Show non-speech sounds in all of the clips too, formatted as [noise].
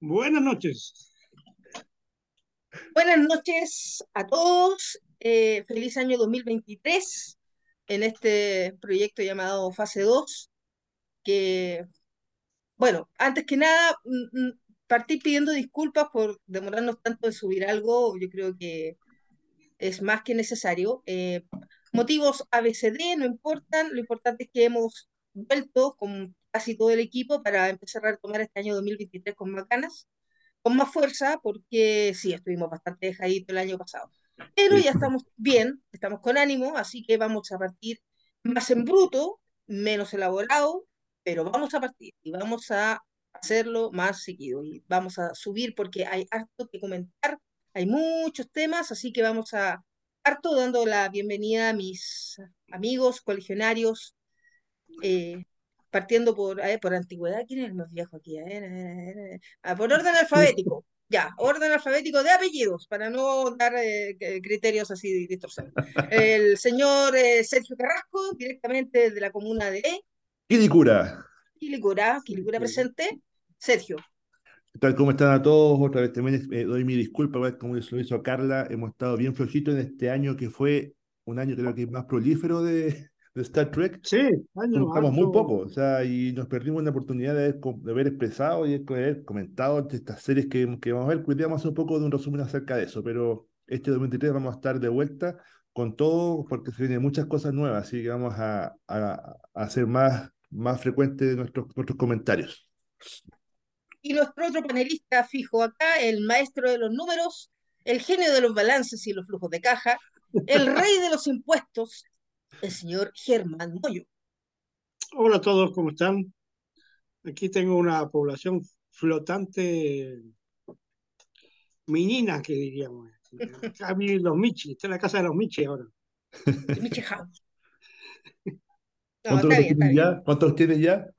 Buenas noches. Buenas noches a todos. Eh, feliz año 2023 en este proyecto llamado Fase 2, que, bueno, antes que nada, mm, mm, partí pidiendo disculpas por demorarnos tanto en subir algo. Yo creo que es más que necesario. Eh, motivos ABCD no importan, lo importante es que hemos vuelto con casi todo el equipo para empezar a retomar este año 2023 con más ganas, con más fuerza, porque sí, estuvimos bastante dejaditos el año pasado. Pero ya estamos bien, estamos con ánimo, así que vamos a partir más en bruto, menos elaborado, pero vamos a partir y vamos a hacerlo más seguido y vamos a subir porque hay harto que comentar hay muchos temas, así que vamos a harto dando la bienvenida a mis amigos, colegionarios, eh, partiendo por, por antigüedad. ¿Quién es el más viejo aquí? Ah, por orden [laughs] alfabético. Ya, orden alfabético de apellidos, para no dar eh, criterios así distorsionados. El señor eh, Sergio Carrasco, directamente de la comuna de Quilicura. Quilicura, Quilicura presente. Sergio, tal? ¿Cómo están a todos? Otra vez también eh, doy mi disculpa, como lo hizo Carla, hemos estado bien flojitos en este año que fue un año creo que más prolífero de, de Star Trek. Sí, año Estamos muy poco, o sea, y nos perdimos la oportunidad de haber, de haber expresado y de haber comentado estas series que, que vamos a ver. A hacer un poco de un resumen acerca de eso, pero este 2023 vamos a estar de vuelta con todo porque se vienen muchas cosas nuevas, así que vamos a, a, a hacer más, más frecuentes nuestros, nuestros comentarios. Y nuestro otro panelista fijo acá, el maestro de los números, el genio de los balances y los flujos de caja, el [laughs] rey de los impuestos, el señor Germán Moyo. Hola a todos, ¿cómo están? Aquí tengo una población flotante menina, que diríamos. [laughs] Acá viven los Michi, está en la casa de los Michi ahora. Michi House. [laughs] ¿Cuántos tienes ya?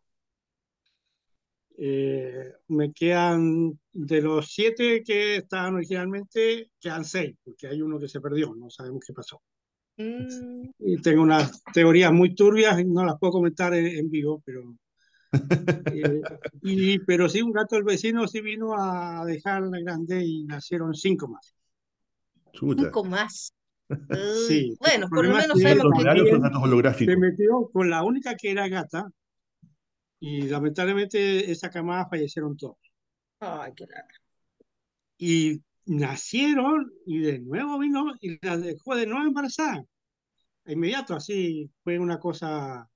Eh, me quedan de los siete que estaban originalmente, quedan seis, porque hay uno que se perdió, no sabemos qué pasó. Mm. Y tengo unas teorías muy turbias, no las puedo comentar en, vivo, pero. [laughs] Eh, y, pero sí, un gato del vecino sí vino a dejar la grande y nacieron cinco más. Cinco más. sí. Bueno, por lo menos sabemos que se metió con la única que era gata, y lamentablemente esa camada fallecieron todos. Ay, qué lata. Y nacieron y de nuevo vino y la dejó de nuevo embarazada. inmediato, así fue una cosa.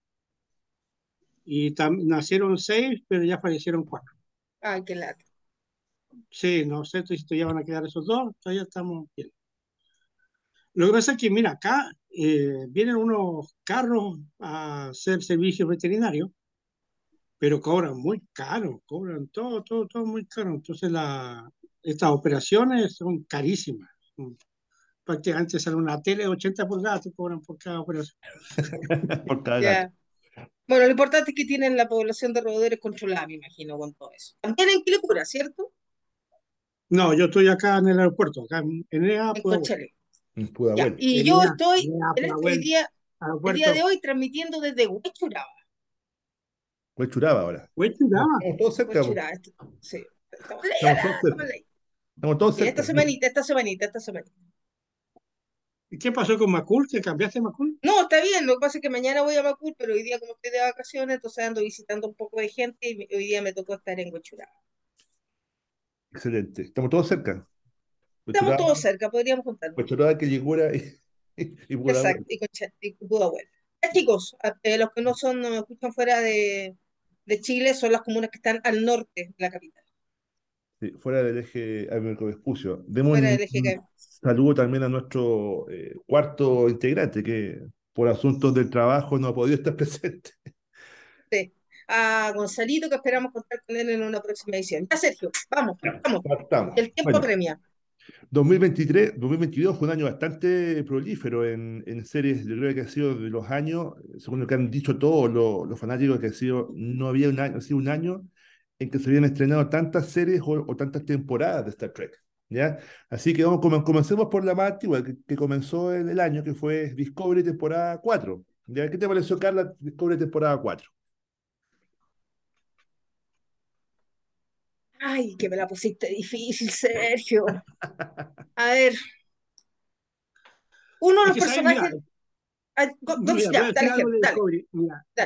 Y nacieron seis, pero ya fallecieron cuatro. Ay, qué lata. Sí, no sé si todavía van a quedar esos dos, todavía estamos bien. Lo que pasa es que, mira, acá eh, vienen unos carros a hacer servicios veterinarios pero cobran muy caro, cobran todo, todo, todo muy caro. Entonces la, estas operaciones son carísimas. Prácticamente sale una tele de 80 pulgadas, te cobran por cada operación. [laughs] por cada Bueno, lo importante es que tienen la población de roedores controlada, me imagino, con todo eso. También en Quilicura, ¿cierto? No, yo estoy acá en el aeropuerto, acá en EA, en Y yo estoy en este día, el día de hoy transmitiendo desde Huechuraba. Huechuraba ahora. Huechuraba. Estamos todos cerca. sí. Estamos, todos cerca. Estamos todos cerca. Esta semanita, esta semanita, esta semanita. ¿Y qué pasó con Macul? ¿Te cambiaste Macul? No, está bien. Lo que pasa es que mañana voy a Macul, pero hoy día, como estoy de vacaciones, entonces ando visitando un poco de gente y hoy día me tocó estar en Huechuraba. Excelente. Estamos todos cerca. Estamos todos cerca, podríamos contar. Huechuraba, que llegura y, [laughs] y Exacto, y, y Pudahuel. Chicos, eh, los que no son, no me escuchan fuera de, de Chile son las comunas que están al norte de la capital. Sí, fuera del eje Vespucio. Demos un saludo también a nuestro eh, cuarto integrante, que por asuntos del trabajo no ha podido estar [laughs] presente. Sí, a Gonzalito, que esperamos contar con él en una próxima edición. Ya, Sergio, vamos, vamos. El tiempo premia. 2023, 2022 fue un año bastante prolífero en, en, series. Yo creo que ha sido de los años, según lo que han dicho todos los, fanáticos, que ha sido, no había un año, ha sido un año en que se habían estrenado tantas series o, tantas temporadas de Star Trek. ¿ya? Así que vamos, comencemos por la más antigua, que, comenzó en el año, que fue Discovery temporada 4. ¿Ya? ¿Qué te pareció, Carla, Discovery temporada 4? Ay, que me la pusiste difícil, Sergio. A ver. Uno de los personajes.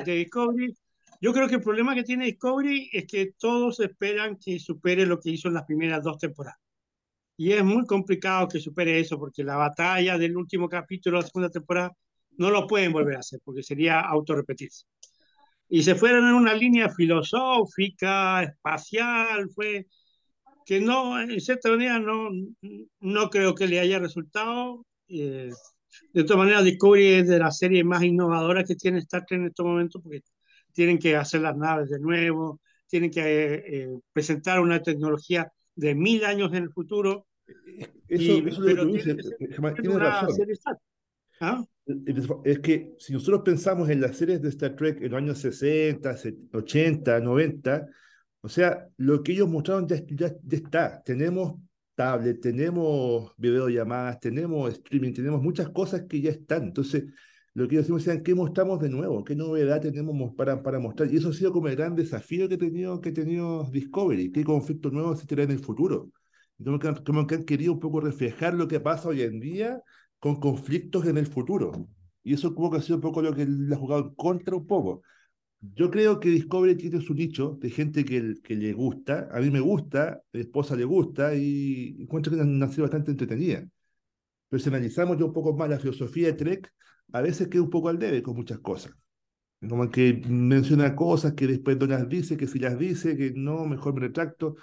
Discovery, yo creo que el problema que tiene Discovery es que todos esperan que supere lo que hizo en las primeras dos temporadas. Y es muy complicado que supere eso, porque la batalla del último capítulo de la segunda temporada no lo pueden volver a hacer, porque sería autorrepetirse. Y se fueron en una línea filosófica, espacial, fue que no, en cierta manera, no, no creo que le haya resultado. Eh, de todas maneras, Discovery es de las series más innovadoras que tiene Star Trek en estos momentos, porque tienen que hacer las naves de nuevo, tienen que eh, presentar una tecnología de mil años en el futuro. Eso, eso es lo que tiene razón. ¿Ah? Es que si nosotros pensamos en las series de Star Trek en los años 60, 80, 90, o sea, lo que ellos mostraron ya, ya, ya está. Tenemos tablet, tenemos videollamadas, tenemos streaming, tenemos muchas cosas que ya están. Entonces, lo que ellos decimos es, ¿qué mostramos de nuevo? ¿Qué novedad tenemos para, para mostrar? Y eso ha sido como el gran desafío que ha tenido, que tenido Discovery. ¿Qué conflictos nuevos tendrán en el futuro? Como que, como que han querido un poco reflejar lo que pasa hoy en día con conflictos en el futuro. Y eso como que ha sido un poco lo que le ha jugado en contra un poco. Yo creo que Discovery tiene su nicho de gente que, que le gusta. A mí me gusta, a mi esposa le gusta y encuentro que han sido bastante entretenida. Pero si analizamos yo un poco más la filosofía de Trek, a veces queda un poco al debe con muchas cosas. Como que menciona cosas que después no las dice, que si las dice, que no, mejor me retracto.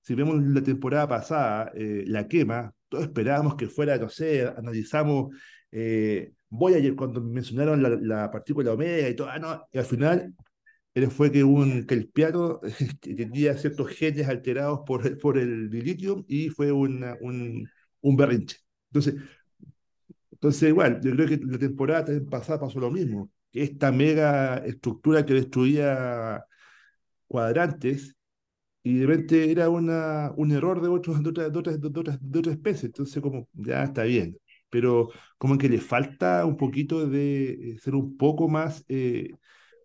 Si vemos la temporada pasada, eh, la quema, todos esperábamos que fuera, no sé, analizamos eh, Voyager cuando mencionaron la, la, partícula omega y todo, ah, no, y al final él fue que, un, que el piano [laughs] tenía ciertos genes alterados por, por el dilithium y fue una, un, un berrinche. Entonces, entonces, igual, yo creo que la temporada pasada pasó lo mismo. Esta mega estructura que destruía cuadrantes y de repente era una, un error de, otros, de, otras, de, otras, de, otras, de otra especie. Entonces, como, ya está bien. Pero como que le falta un poquito de eh, ser un poco más, eh,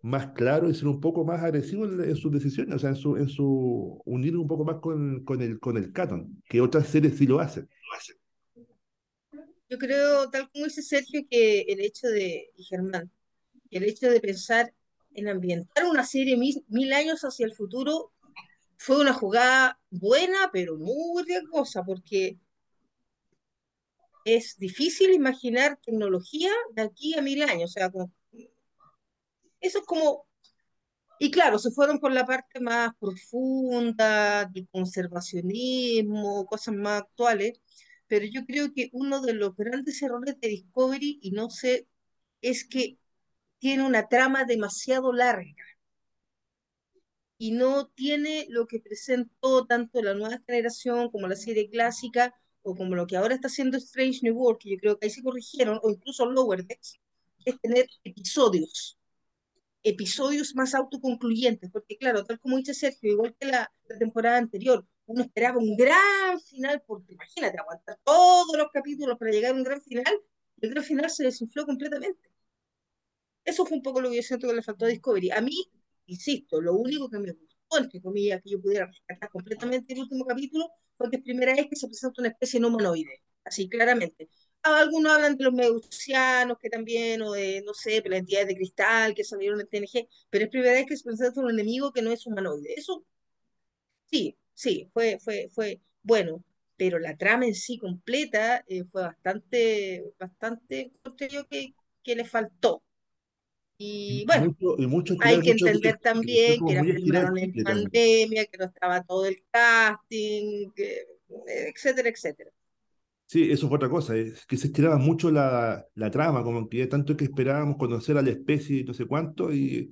más claro y ser un poco más agresivo en, sus decisiones, o sea, en su, en su unir un poco más con, con, el, con el canon, que otras series sí lo hacen. Lo hacen. Yo creo, tal como dice Sergio, que el hecho de, y Germán, el hecho de pensar en ambientar una serie mil, mil años hacia el futuro fue una jugada buena, pero muy riesgosa, porque es difícil imaginar tecnología de aquí a mil años. O sea, eso es como. Y claro, se fueron por la parte más profunda del conservacionismo, cosas más actuales, pero yo creo que uno de los grandes errores de Discovery, y no sé, es que tiene una trama demasiado larga y no tiene lo que presentó tanto la nueva generación como la serie clásica o como lo que ahora está haciendo Strange New World, que yo creo que ahí se corrigieron, o incluso Lower Decks, es tener episodios, episodios más autoconcluyentes, porque claro, tal como dice Sergio, igual que la, temporada anterior, uno esperaba un gran final, porque imagínate, aguantar todos los capítulos para llegar a un gran final, el gran final se desinfló completamente. Eso fue un poco lo que yo siento que le faltó a Discovery. A mí, insisto, lo único que me gustó, entre comillas, que yo pudiera rescatar completamente el último capítulo, fue que es primera vez que se presenta una especie no humanoide, así claramente. Algunos hablan de los medusianos, que también, o de, no sé, las entidades de cristal que salieron en TNG, pero es primera vez que se presenta un enemigo que no es humanoide. Eso, sí, sí, fue, fue, fue bueno, pero la trama en sí completa eh, fue bastante, bastante, creo que, que le faltó. Y bueno, mucho, hay que entender también que, era en pandemia, que no estaba todo el casting, que, etcétera, etcétera. Sí, eso fue otra cosa, es que se estiraba mucho la, la trama, como que tanto que esperábamos conocer a la especie y no sé cuánto, y,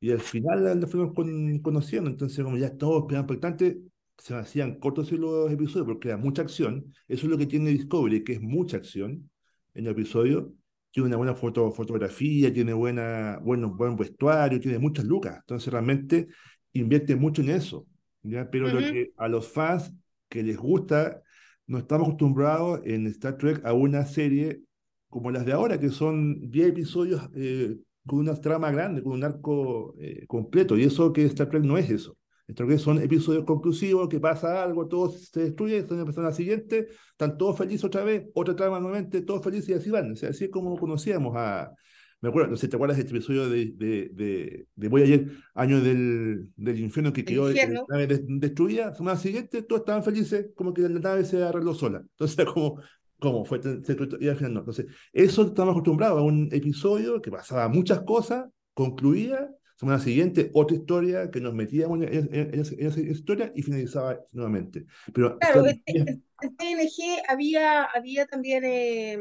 y al final la fuimos con, conociendo, entonces como ya todos esperando expectantes, se hacían cortos los episodios porque era mucha acción. Eso es lo que tiene Discovery, que es mucha acción en el episodio. Tiene una buena foto, fotografía, tiene buena, bueno, buen vestuario, tiene muchas lucas. Entonces realmente invierte mucho en eso. ¿ya? Pero lo que a los fans que les gusta, no estamos acostumbrados en Star Trek a una serie como las de ahora, que son 10 episodios eh, con una trama grande, con un arco eh, completo. Y eso que Star Trek no es eso. Star Trek son episodios conclusivos, que pasa algo, todo se destruye, están empezando la siguiente, están todos felices otra vez, otra trama nuevamente, todos felices y así van. O sea, así es como conocíamos a, me acuerdo, no sé, ¿te acuerdas de este episodio de, de, de, de Voyager, año del, del infierno que quedó la nave destruida? Semana siguiente, todos estaban felices, como que la nave se arregló sola. Entonces, [laughs] como, ¿cómo? Fue, y al final no. Entonces, eso estamos acostumbrados a un episodio que pasaba muchas cosas, concluía, semana siguiente, otra historia que nos metíamos en, en, esa, historia y finalizaba nuevamente. Pero, claro, en, TNG había, había también. Eh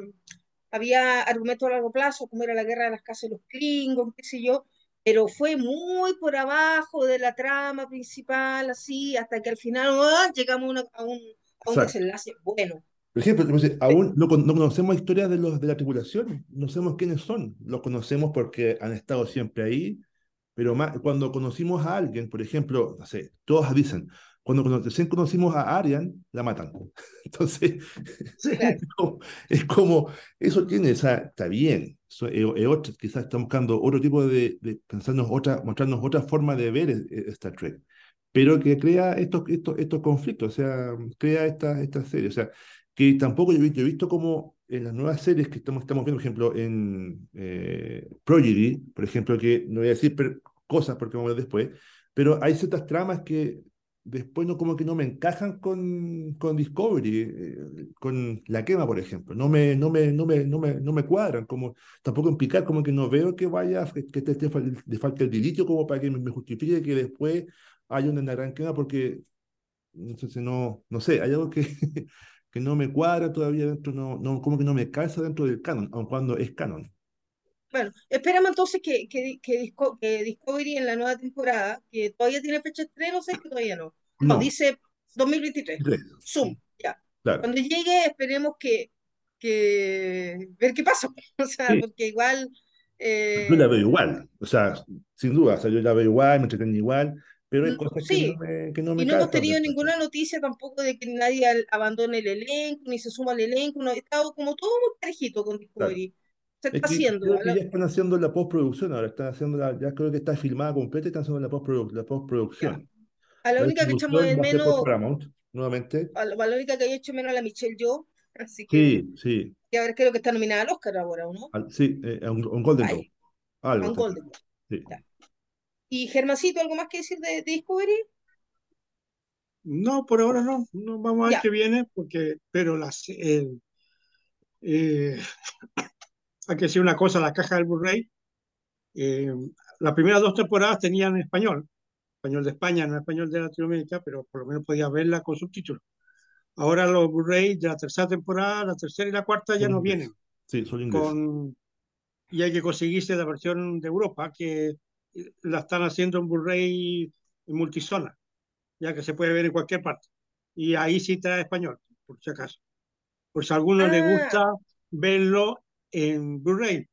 había argumentos a largo plazo, como era la guerra de las casas de los Klingons, qué sé yo, pero fue muy por abajo de la trama principal, así, hasta que al final ¡ah! llegamos a, un, a un desenlace bueno. Por ejemplo, aún no, no, conocemos historias de, los, de la tripulación, no sabemos quiénes son, los conocemos porque han estado siempre ahí, pero más, cuando conocimos a alguien, por ejemplo, no sé, todos dicen, cuando recién conocimos a Arian, la matan. [laughs] Entonces, [laughs] es, como, eso tiene, o sea, está bien. quizás está buscando otro tipo de, de pensarnos otra, mostrarnos otra forma de ver eh, Star Trek, pero que crea estos, estos, estos conflictos, o sea, crea esta, esta serie. O sea, que tampoco yo he visto, he visto como en las nuevas series que estamos, estamos viendo, por ejemplo, en eh, Prodigy, por ejemplo, que no voy a decir cosas porque vamos a ver después, pero hay ciertas tramas que después no como que no me encajan con, con Discovery, eh, con la quema, por ejemplo. No me, no me, no me, no me, no me cuadran, como tampoco en picar, como que no veo que vaya, que, que te, de falta el dilitio como para que me, justifique que después haya una gran quema, porque entonces no, no sé, hay algo que, [laughs] que no me cuadra todavía dentro, no, no, como que no me calza dentro del canon, aun cuando es canon. Bueno, esperamos entonces que, que, que, Discovery en la nueva temporada, que todavía tiene fecha de estreno, sé que todavía no. No, dice 2023. Zoom, ya. Cuando llegue, esperemos que, que ver qué pasa. [laughs] O sea, porque igual. Eh... Yo la veo igual, o sea, sin duda, o sea, yo la veo igual, me entretengo igual, pero hay mm, cosas que no me, que no me Y no hemos tenido ninguna noticia tampoco de que nadie abandone el elenco, ni se suma al elenco, no, ha estado como todo muy parejito con Discovery se está haciendo. Creo que ya están haciendo la postproducción ahora, están haciendo la, ya creo que está filmada completa y están haciendo la, postproducción. La postproducción. A la, única que echamos de menos. nuevamente. A la, única que he hecho menos a la Michelle Yo. Así que. Sí, sí. Y a ver, creo que está nominada al Oscar ahora, ¿no? sí, eh, un, un, Golden Globe. Algo. Un Golden Globe. Sí. ¿Y Germancito, algo más que decir de, Discovery? No, por ahora no. No vamos a ver qué viene, porque, pero las, eh, eh, hay que decir una cosa, la caja del Blu-ray, eh, las primeras dos temporadas tenían español, español de España, no español de Latinoamérica, pero por lo menos podía verla con subtítulos. Ahora los Blu-ray de la tercera temporada, la tercera y la cuarta ya no vienen. Sí, son Con, y hay que conseguirse la versión de Europa, que la están haciendo en Blu-ray en multizona, ya que se puede ver en cualquier parte. Y ahí sí trae español, por si acaso. Por si a alguno le ah. gusta verlo en Blu-ray,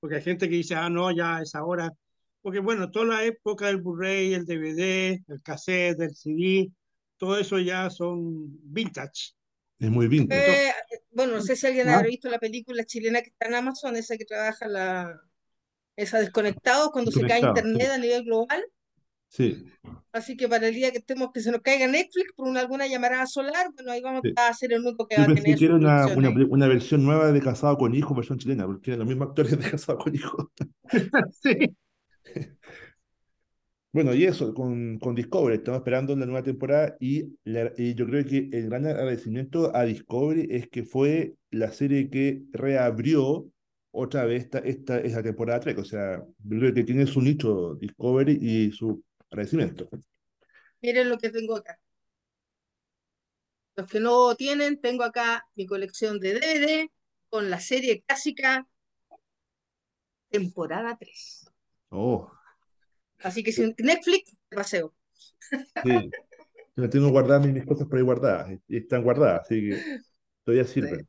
porque hay gente que dice, ah, no, ya es ahora, porque bueno, toda la época del Blu-ray, el DVD, el cassette, el CD, todo eso ya son vintage. Es muy vintage. Eh, bueno, no sé si alguien ha visto la película chilena que está en Amazon, esa que trabaja la, esa desconectados cuando se cae internet a nivel global. Sí. Así que para el día que estemos que se nos caiga Netflix por una, alguna llamada solar, bueno, ahí vamos a hacer el único que va a tener. Que una, una, una, versión nueva de Casado con Hijo, versión chilena, porque tienen los mismos actores de Casado con Hijo. [laughs] sí. [laughs] Bueno, y eso, con, con Discovery, estamos esperando la nueva temporada y, y, yo creo que el gran agradecimiento a Discovery es que fue la serie que reabrió otra vez esta, esta, esa temporada Trek, o sea, yo creo que tiene su nicho Discovery y su agradecimiento. Miren lo que tengo acá. Los que no tienen, tengo acá mi colección de DVD con la serie clásica temporada 3. Oh. Así que si Netflix, paseo. Sí. Yo tengo guardadas mis cosas por ahí guardadas. Y están guardadas, así que todavía sirven.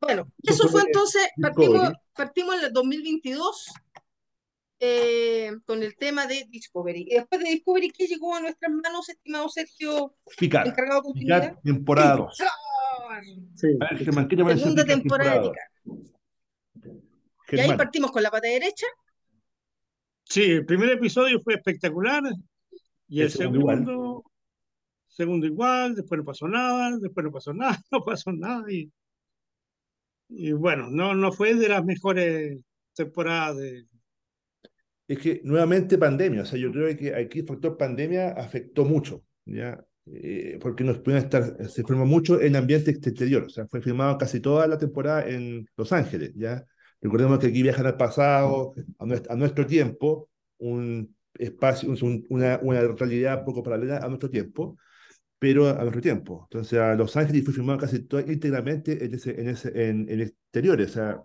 Bueno, eso, fue, entonces, partimos, partimos en el 2022 eh, con el tema de Discovery. Y después de Discovery, ¿qué llegó a nuestras manos, estimado Sergio? Picard. Encargado de temporada 2. Sí. Segunda temporada de Picard. Y ahí partimos con la pata derecha. Sí, el primer episodio fue espectacular. Y el, segundo, segundo igual. después no pasó nada, después no pasó [laughs] nada, no pasó nada. Y, y bueno, no, no fue de las mejores temporadas de, es que nuevamente pandemia, o sea, yo creo que aquí el factor pandemia afectó mucho, ¿ya? Eh, porque nos pudieron estar, se filmó mucho en ambiente exterior, o sea, fue filmado casi toda la temporada en Los Ángeles, ¿ya? Recordemos que aquí viajan al pasado, a nuestro, a nuestro tiempo, un espacio, una, una realidad poco paralela a nuestro tiempo, pero a nuestro tiempo. Entonces, a Los Ángeles fue filmado casi todo, íntegramente en, ese, en, ese, en, en exteriores, o sea,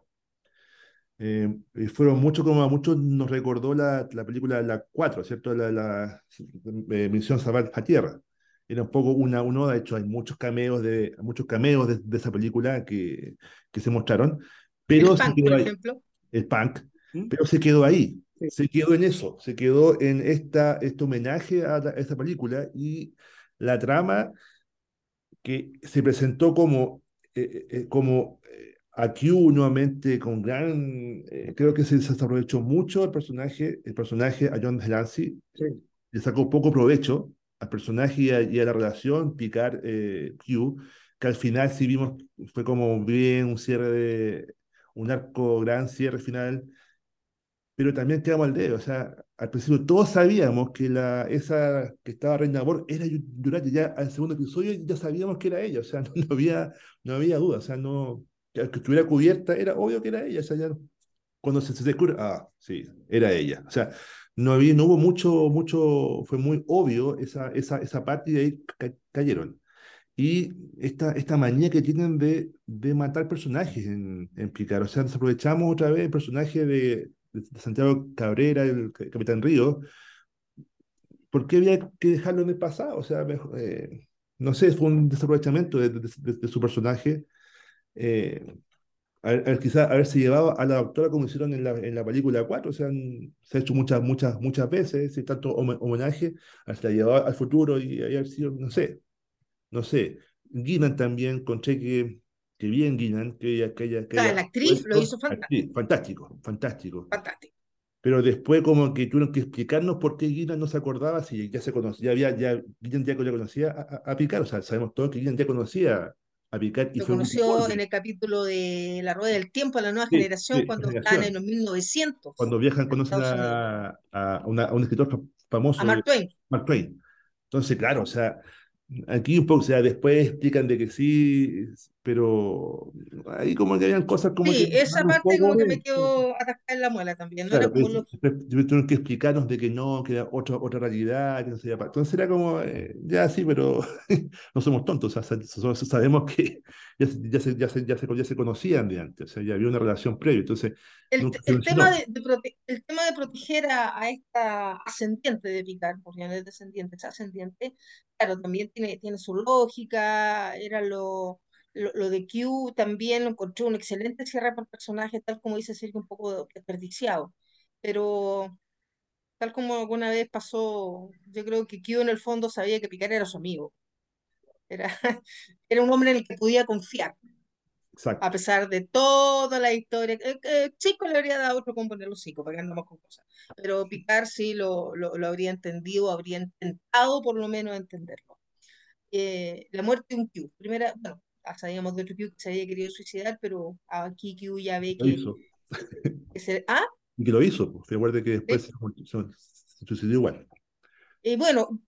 eh, fueron mucho como a muchos nos recordó la, la película La 4, ¿cierto? La, la eh, Misión Salvar a Tierra. Era un poco una, uno, de hecho hay muchos cameos de, muchos cameos de, de esa película que, que se mostraron. Pero el punk, por ejemplo. El punk, ¿Mm? pero se quedó ahí, se quedó en eso, se quedó en esta, este homenaje a, a esta película y la trama que se presentó como, eh, eh como Aquí nuevamente con gran, eh, creo que se, aprovechó mucho el personaje, el personaje a John Delancey, le sacó poco provecho al personaje y a, la relación Picard eh, Q, que al final sí vimos, fue como bien un cierre de, un arco gran cierre final, pero también quedamos al dedo, o sea, al principio todos sabíamos que la, esa que estaba Reina Bor era Yurati, ya al segundo episodio ya sabíamos que era ella, o sea, [laughs] no, no había, no había duda, o sea, no que estuviera cubierta, era obvio que era ella. O sea, ya, cuando se, se descubre, ah, sí, era ella. O sea, no, había, no hubo mucho, mucho, fue muy obvio esa, esa, esa parte y de ahí cayeron. Y esta, esta manía que tienen de, de matar personajes en, en Picar. O sea, nos aprovechamos otra vez el personaje de, de Santiago Cabrera, el Capitán Río. ¿Por qué había que dejarlo en el pasado? O sea, eh, no sé, fue un desaprovechamiento de, de su personaje eh, a ver, quizás haberse llevado a la doctora como hicieron en la, en la película 4, o sea, se ha hecho muchas, muchas, muchas veces, tanto homenaje, hasta llevado al futuro y haber sido, no sé, no sé. Guinan también, con que, que bien Guinan, que ella... Que ella, que la actriz lo hizo fantástico. fantástico, fantástico. Fantástico. Pero después como que tuvieron que explicarnos por qué Guinan no se acordaba si ya se conocía, ya había, ya, Guinan ya, conocía a, a, Picar, o sea, sabemos todos que Guinan ya conocía y Lo conoció en el capítulo de La Rueda del Tiempo a la nueva generación cuando están en los 1900. Cuando viajan, conocen a, a, un escritor famoso. A Mark Twain. Mark Twain. Entonces, claro, o sea, aquí un poco, o sea, después explican de que sí, pero ahí como que habían cosas como sí, esa parte como que me quedó atascada en la muela también. ¿no? Claro, era como tuvieron que explicarnos de que no, que era otra, otra realidad, que no sería Entonces era como, eh, ya sí, pero [laughs] no somos tontos, o sea, sabemos que [laughs] ya, ya, se, ya, se, ya, se, ya se conocían de antes, o sea, ya había una relación previa. Entonces, el, el tema, de, de el tema de proteger a, a, esta ascendiente de Picard, porque no es descendiente, es ascendiente, claro, también tiene, tiene su lógica, era lo lo, de Q también lo encontré un excelente cierre para el personaje, tal como dice Sergio, un poco desperdiciado. Pero tal como alguna vez pasó, yo creo que Q en el fondo sabía que Picard era su amigo. Era, [laughs] era un hombre en el que podía confiar. A pesar de toda la historia. Eh, eh, Chico le habría dado otro componer los para que andamos con cosas. Pero Picard sí lo, lo, lo, habría entendido, habría intentado por lo menos entenderlo. Eh, la muerte de un Q. Primera, bueno, sabíamos de otro Q que se había querido suicidar, pero aquí Q ya ve que... Hizo. ¿Ah? Y que lo hizo, pues, recuerde que después se, suicidó igual. Y bueno,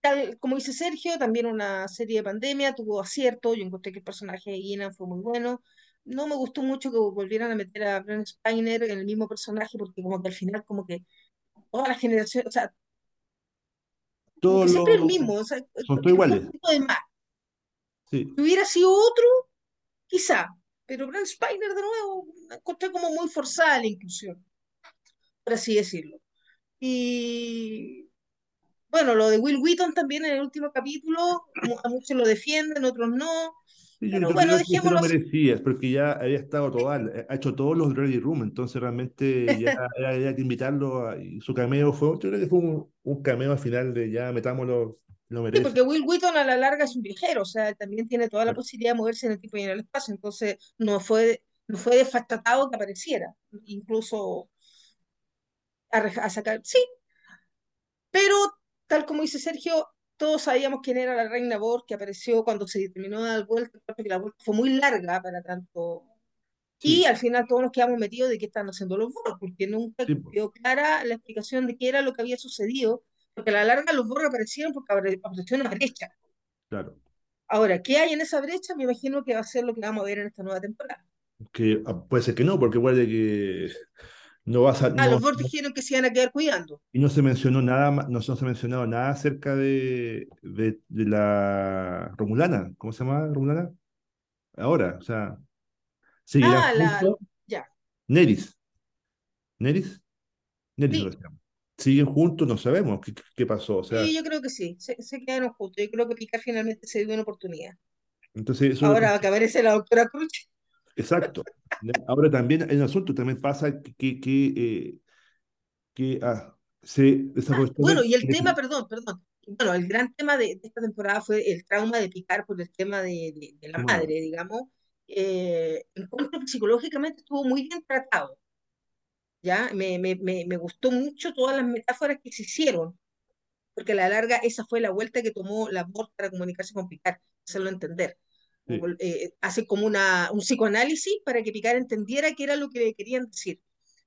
tal como dice Sergio, también una serie de pandemia, tuvo acierto, yo encontré que el personaje de Guinan fue muy bueno. No me gustó mucho que volvieran a meter a Brent Spiner en el mismo personaje, porque como que al final como que toda la generación, o sea, Todo siempre el mismo, o sea, son todos iguales. De más. Si hubiera sido otro, quizá, pero Brent Spiner de nuevo, encontré como muy forzada la inclusión, por así decirlo. Y bueno, lo de Will Wheaton también en el último capítulo, a muchos lo defienden, otros no. pero bueno, dejémoslo. No merecía, porque ya había estado todo, ha hecho todos los Ready Room, entonces realmente ya [laughs] había que invitarlo. y su cameo fue, yo creo que fue un, un cameo al final de ya metámoslo lo Sí, porque Will Wheaton a la larga es un viajero, o sea, él también tiene toda la Claro. posibilidad de moverse en el tiempo y en el espacio, entonces no fue, no fue desfachatado que apareciera, incluso a, sacar, sí, pero tal como dice Sergio, todos sabíamos quién era la reina Borg que apareció cuando se terminó de dar vuelta, porque la vuelta fue muy larga para tanto, y Sí, al final todos nos quedamos metidos de qué están haciendo los Borg, porque nunca sí, quedó clara la explicación de qué era lo que había sucedido, porque a la larga los Borg aparecieron porque apare- apareció una brecha. claro. Ahora, ¿qué hay en esa brecha? Me imagino que va a ser lo que vamos a ver en esta nueva temporada. Que ah, puede ser que no, porque igual de que no va a Ah, no, los Borg no- dijeron que se iban a quedar cuidando. y no se mencionó nada, no, se no se ha mencionado nada acerca de, de, de la Romulana. ¿Cómo se llama Romulana? Ahora, o sea, seguirán Ah, la, ya, Neris, Neris, Neris sí, se llama. Siguen juntos, no sabemos qué, qué pasó. O sea, sí, yo creo que sí, se, se quedaron juntos. Yo creo que Picard finalmente se dio una oportunidad. entonces eso es lo Ahora que aparece la doctora Cruz. Exacto. Ahora también un asunto, también pasa que, que, que, eh, que, ah, se Ah, bueno, y el de- tema, perdón, perdón. Bueno, el gran tema de, de esta temporada fue el trauma de Picard por el tema de, de- la madre, digamos. Eh, encuentro psicológicamente estuvo muy bien tratado, ¿ya? Me, me, me, me gustó mucho todas las metáforas que se hicieron, porque a la larga esa fue la vuelta que tomó la Borg para comunicarse con Picard, hacerlo entender. Sí, Eh, hace como una, un psicoanálisis para que Picard entendiera qué era lo que le querían decir.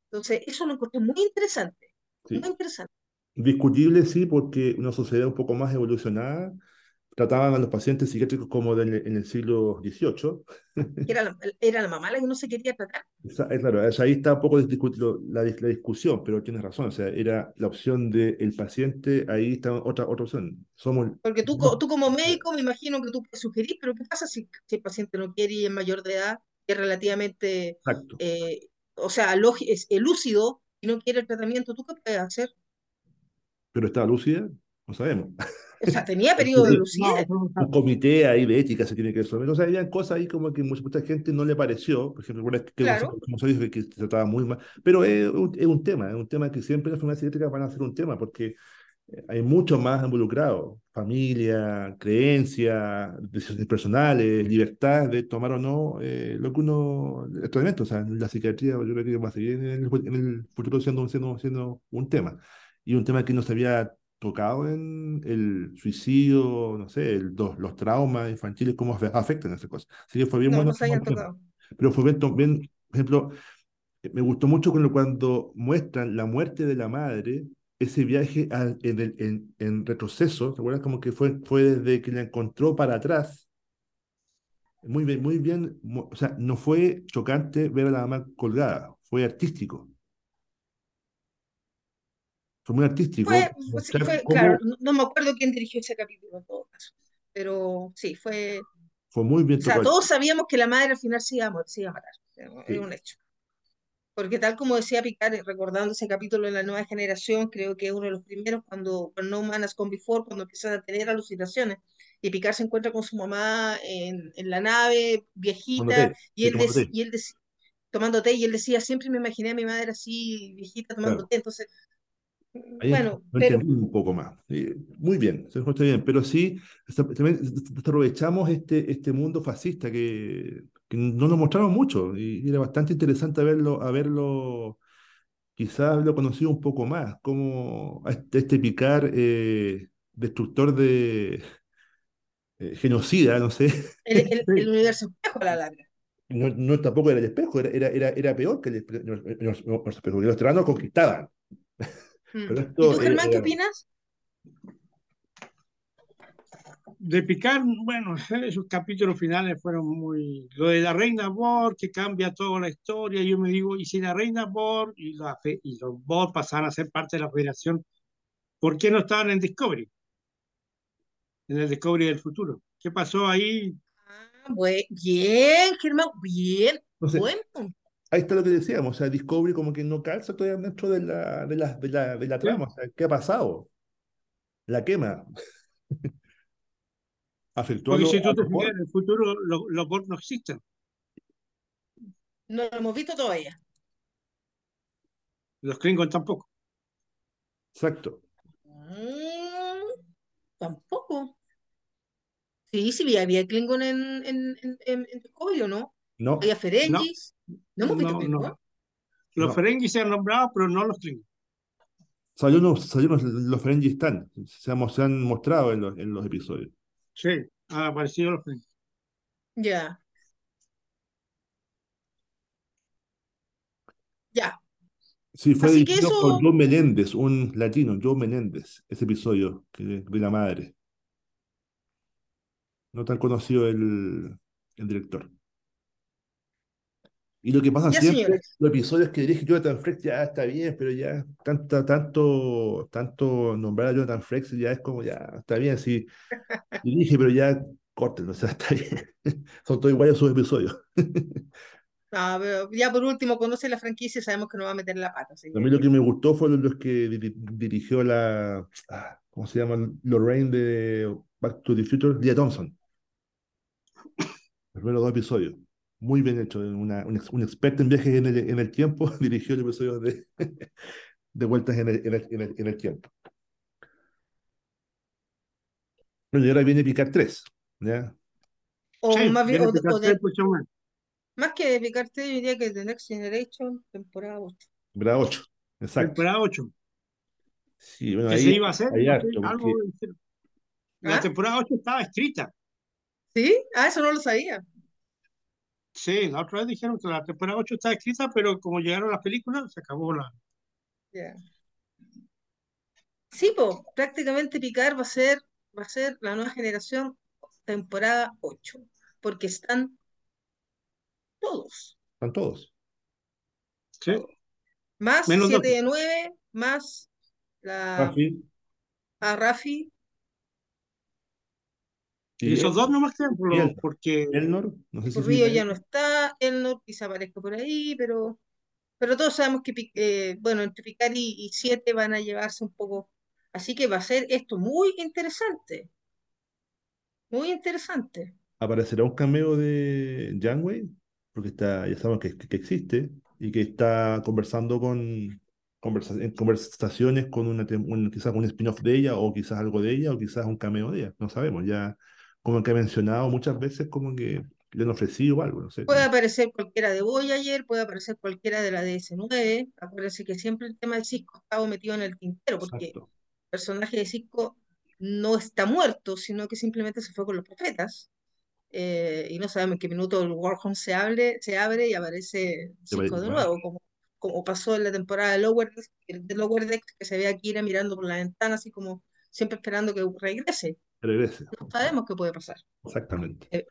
Entonces, eso lo encontré muy interesante, muy sí. interesante. Discutible, sí, porque una sociedad un poco más evolucionada trataban a los pacientes psiquiátricos como del- en el siglo XVIII. Era la, era la mamá la que no se quería tratar. [laughs] Esa- eh, claro, sea, ahí está un poco la, la discusión, pero tienes razón, o sea, era la opción del paciente, ahí está otra, otra opción. Somos... Porque tú, tú como médico me imagino que tú puedes sugerir, pero ¿qué pasa si, si el paciente no quiere y es mayor de edad, que es relativamente, eh, o sea, es, es lúcido y no quiere el tratamiento? ¿Tú qué puedes hacer? pero estaba lúcida, no sabemos. O sea, tenía [laughs] periodo de lucidez. un comité ahí de ética se tiene que resolver. O sea, había cosas ahí como que mucha, mucha gente no le pareció. Por ejemplo, recuerda que Claro. como se dijo que, se trataba muy mal. Pero es un, es un tema, es un tema que siempre las enfermedades psiquiátricas van a ser un tema porque eh, hay mucho más involucrado. Familia, creencia, decisiones personales, libertad de tomar o no eh, lo que uno, tratamiento. O sea, la psiquiatría yo creo que va a seguir en el, en el futuro siendo, siendo, siendo un tema. Y un tema que no se había tocado en el suicidio, no sé, el- los, los traumas infantiles, cómo afe- afectan esas cosas. Así que fue bien No, bueno. no. Pero fue bien, bien, por ejemplo, me gustó mucho cuando, cuando muestran la muerte de la madre, ese viaje al- en, el, en, en retroceso, ¿te acuerdas? Como que fue, fue desde que la encontró para atrás. Muy bien, muy bien. O sea, no fue chocante ver a la mamá colgada, fue artístico. Fue muy artístico. Fue, fue, sí, mostrar fue- cómo claro, no, me acuerdo quién dirigió ese capítulo en todo caso, pero sí, fue, fue muy bien o sea, todos sabíamos que la madre al final se iba a, se iba a matar, era Sí. un hecho. Porque tal como decía Picard, eh, recordando ese capítulo de la nueva generación, creo que es uno de los primeros cuando, No Man Has Gone Before, cuando empiezan a tener alucinaciones, y Picard se encuentra con su mamá en, en la nave, viejita, té, y él, té. y él tomando té, y él decía, siempre me imaginé a mi madre así, viejita, tomando Claro. té, entonces, Ahí bueno, pero un poco más. Muy bien, se encuentra bien, pero sí también aprovechamos este, este mundo fascista que, que no nos mostraron mucho y, era bastante interesante haberlo, haberlo quizás haberlo conocido un poco más, como este, este Picard eh, destructor de eh, genocida, no sé, el, el, [laughs] el universo espejo a la larga. no, no tampoco era el espejo, era, era, era, peor que el espejo, los, los, los conquistaban, Mm. ¿Y tú, eh, Germán, qué opinas? De Picard, bueno, [laughs] esos capítulos finales fueron muy... Lo de la Reina Borg, que cambia toda la historia, yo me digo, y si la Reina Borg y, la fe- y los Borg pasaran a ser parte de la Federación, ¿por qué no estaban en Discovery? En el Discovery del futuro. ¿Qué pasó ahí? Ah, bue- bien, Germán, bien, Entonces, buen punto. Ahí está lo que decíamos, o sea, Discovery como que no calza todavía dentro de la, de la, de la, de la Sí. trama, o sea, ¿qué ha pasado? La quema. [laughs] Afectó a Porque si tú a te fijas, en el futuro lo- los Borg no existen. No lo hemos visto todavía. Los Klingons tampoco. Exacto. Mm, Tampoco. Sí, sí, había Klingon en, en, en, en, Discovery, ¿o no? No. Había Ferengis. No, hemos visto no, no. Los no. Ferengis se han nombrado, pero no los Klingon. Salió los, salió los, los Ferengis están, se, han, se han mostrado en los, en los episodios. Sí, han aparecido los Ferengis. Ya. Ya. Sí, fue dirigido eso... por Joe Menéndez, un latino, Joe Menéndez, ese episodio de, de la madre. No tan conocido el, el director. Y lo que pasa Ya, siempre, señores. los episodios que dirige Jonathan Frakes ya está bien, pero ya tanta, tanto, tanto nombrar a Jonathan Frakes ya es como ya está bien, sí, [laughs] dirige, pero ya córtenlo, o sea, está bien. [laughs] Son todos iguales sus episodios. [laughs] Ah, pero ya por último, conoce la franquicia y sabemos que no va a meter la pata. A mí lo que me gustó fue los que diri- dirigió la, ah, ¿cómo se llama? Lorraine de Back to the Future, Leah Thompson. Los primeros dos episodios. Muy bien hecho. Una, un, ex- un experto en viajes en el, en el tiempo [laughs] dirigió el episodio de, [laughs] de vueltas en el, en el, en el, en el tiempo. Bueno, y ahora viene Picard 3. ¿ya? O Sí, más bien, o o de- 3, mucho más. más que de picarte, yo diría que The Next Generation, temporada 8. Temporada 8. Exacto. Temporada 8. Sí, bueno, Que ahí se iba a hacer. harto, algo porque hicieron. La ¿Ah? temporada 8 estaba escrita. ¿Sí? Ah, eso no lo sabía. Sí, la otra vez dijeron que la temporada 8 estaba escrita, pero como llegaron las películas, se acabó la. Sí, pues, prácticamente Picard va a ser, va a ser la nueva generación temporada 8, porque están todos, están todos. Sí. más Menos 7 dos. de 9, más la, Rafi a Rafi, Y y esos dos nomás quedan, por el- porque Elnor, no sé si Río ya él. no está, Elnor quizá aparezca por ahí, pero, pero todos sabemos que, eh, bueno, entre Picard y 7 van a llevarse un poco, así que va a ser esto muy interesante, muy interesante. aparecerá un cameo de Janeway, porque está, ya sabemos que, que existe y que está conversando con conversa- en conversaciones con una, un- quizás un spin-off de ella, o quizás algo de ella, o quizás un cameo de ella. No sabemos, ya como que ha mencionado muchas veces como que le han ofrecido algo, no sé. Puede aparecer cualquiera de Voyager, puede aparecer cualquiera de la DS9. Acuérdense que siempre el tema del Cisco estaba metido en el tintero, porque Exacto. el personaje de Cisco no está muerto, sino que simplemente se fue con los profetas. Eh, y no sabemos en qué minuto el Warhol se abre, se abre y aparece Cisco de nuevo, como, como pasó en la temporada de Lower Decks, de Lower Decks, que se ve a Kira mirando por la ventana, así como siempre esperando que regrese. Regrese. No sabemos qué puede pasar. Exactamente. Eh,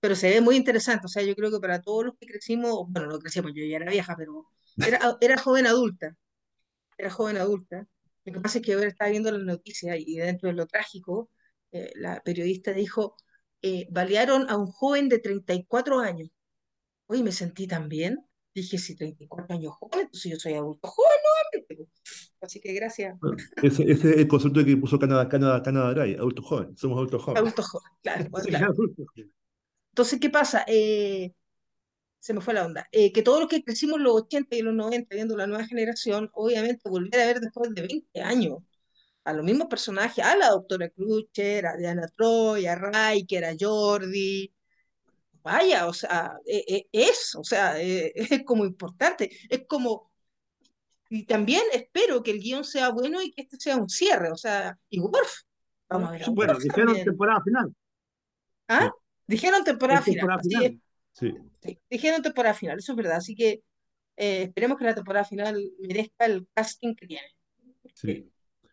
pero se ve muy interesante. O sea, yo creo que para todos los que crecimos, bueno, no crecimos, yo ya era vieja, pero era, [laughs] era joven adulta. Era joven adulta. Lo que pasa es que ahora estaba viendo las noticias y dentro de lo trágico, eh, la periodista dijo, eh, balearon a un joven de 34 años. Oye, me sentí tan bien. Dije, si 34 años joven, entonces yo soy adulto joven, no Así que gracias, Bueno, ese, ese es el concepto que puso Canadá, Canadá, Canadá Dry, adulto joven, somos adultos jóvenes. adulto joven. Claro, claro. Entonces, ¿qué pasa? Eh, se me fue la onda. Eh, que todos los que crecimos los 80 y los 90 viendo la nueva generación, obviamente volver a ver después de 20 años a los mismos personajes, a la doctora Crutcher, a Diana Troy, a Riker, a Jordi. Vaya, o sea, eh, eh, es, o sea, eh, [laughs] es como importante. Es como, y también espero que el guion sea bueno y que este sea un cierre, o sea, y. Vamos a ver Bueno, dijeron también. temporada final. ¿Ah? Dijeron temporada final. Sí, Sí, dijeron temporada final, eso es verdad. Así que eh, esperemos que la temporada final merezca el casting que tiene. sí.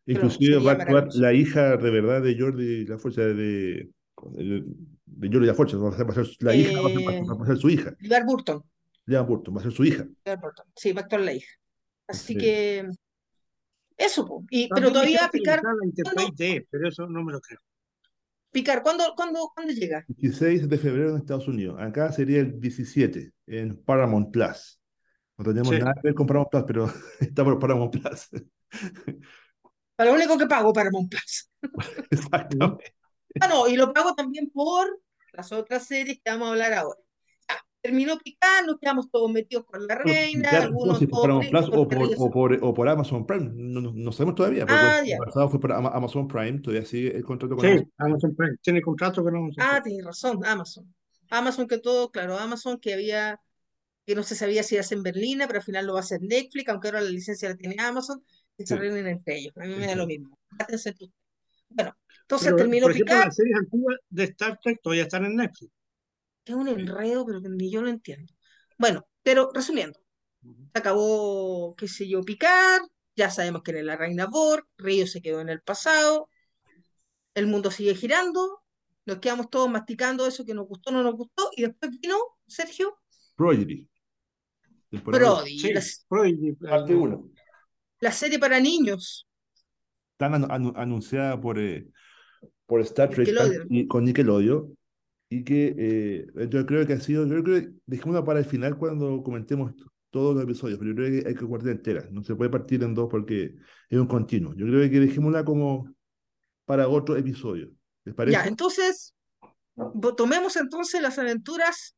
Inclusive va a actuar la hija de verdad de Jordi La Fuerza, de, de, Jordi La Fuerza, va a ser, la hija va a ser, Eh, va a ser su hija, Libar Burton. Burton, va a ser su hija. Burton. Sí, va a actuar la hija. Así Sí. que eso, po. Y, pero todavía Picar, iba a estar la Enterprise ¿cuándo, D, pero eso no me lo creo. Picar, ¿cuándo, cuándo, cuándo llega? 16 de febrero en Estados Unidos. Acá sería el 17 en Paramount Plus. No tenemos Sí. nada que ver con Paramount Plus, pero [laughs] está por Paramount Plus. [laughs] Para lo único que pago para Plus. [laughs] Exactamente. Ah, no, y lo pago también por las otras series que vamos a hablar ahora. Terminó Picard, nos quedamos todos metidos con la reina, algunos por Plus o por, o, por, o por Amazon Prime, no, no, sabemos todavía, porque ah, el pasado fue por Amazon Prime, todavía sigue el contrato con sí, Amazon. Prime, tiene contrato con Amazon Ah, tienes razón, Amazon. Amazon que todo, claro, Amazon que había, que no se sabía si iba a ser en Berlín, pero al final lo va a hacer Netflix, aunque ahora la licencia la tiene Amazon, y se reúnen entre ellos. A mí me da lo mismo. Bueno, entonces terminó Por ejemplo, las series antiguas de Star Trek todavía están en Netflix. Es un enredo, pero ni yo lo entiendo. Bueno, pero resumiendo, se acabó, qué sé yo, picar, ya sabemos que era la reina Borg, Río se quedó en el pasado, el mundo sigue girando, nos quedamos todos masticando eso que nos gustó, no nos gustó, y después vino, Sergio. Prodigy. Prodigy. Parte uno. La serie para niños. Tan anunciada por, eh, por Star Trek y con Nickelodeon y que eh, yo creo que ha sido, yo creo que dejémosla para el final cuando comentemos todos los episodios, pero yo creo que hay que guardar entera, no se puede partir en dos porque es un continuo. Yo creo que dejémosla como para otro episodio. ¿Les parece? Ya, entonces, tomemos entonces las aventuras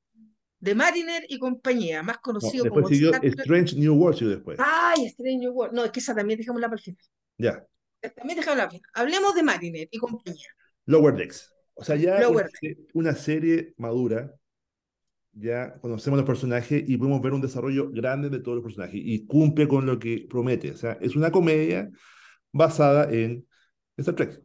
de Mariner y compañía, más conocido después como siguió Strange New World después. Ay, Strange New World. No, es que esa también dejémosla para el final. Ya. También dejémosla para el final. Hablemos de Mariner y compañía. Lower Decks. O sea, ya una, serie madura, ya conocemos los personajes y podemos ver un desarrollo grande de todos los personajes y cumple con lo que promete. O sea, es una comedia basada en Star Trek.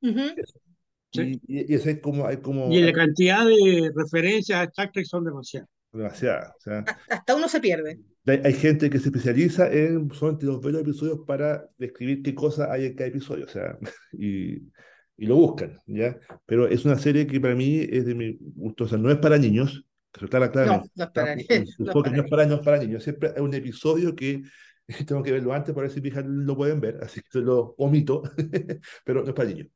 y, y, es como, hay como... Y la cantidad de referencias a Star Trek son demasiadas. Demasiadas. O sea, hasta uno se pierde. Hay, gente que se especializa en solamente los los episodios para describir qué cosa hay en cada episodio. O sea, [laughs] y y lo buscan, ¿ya? Pero es una serie que para mí es de mi gusto, o sea, no es para niños, que claro, claramente. No, no es para niños. [laughs] No, no, es para, no es para niños, siempre hay un episodio que [laughs] tengo que verlo antes para ver si mi hija lo pueden ver, así que lo omito, [laughs] pero no es para niños.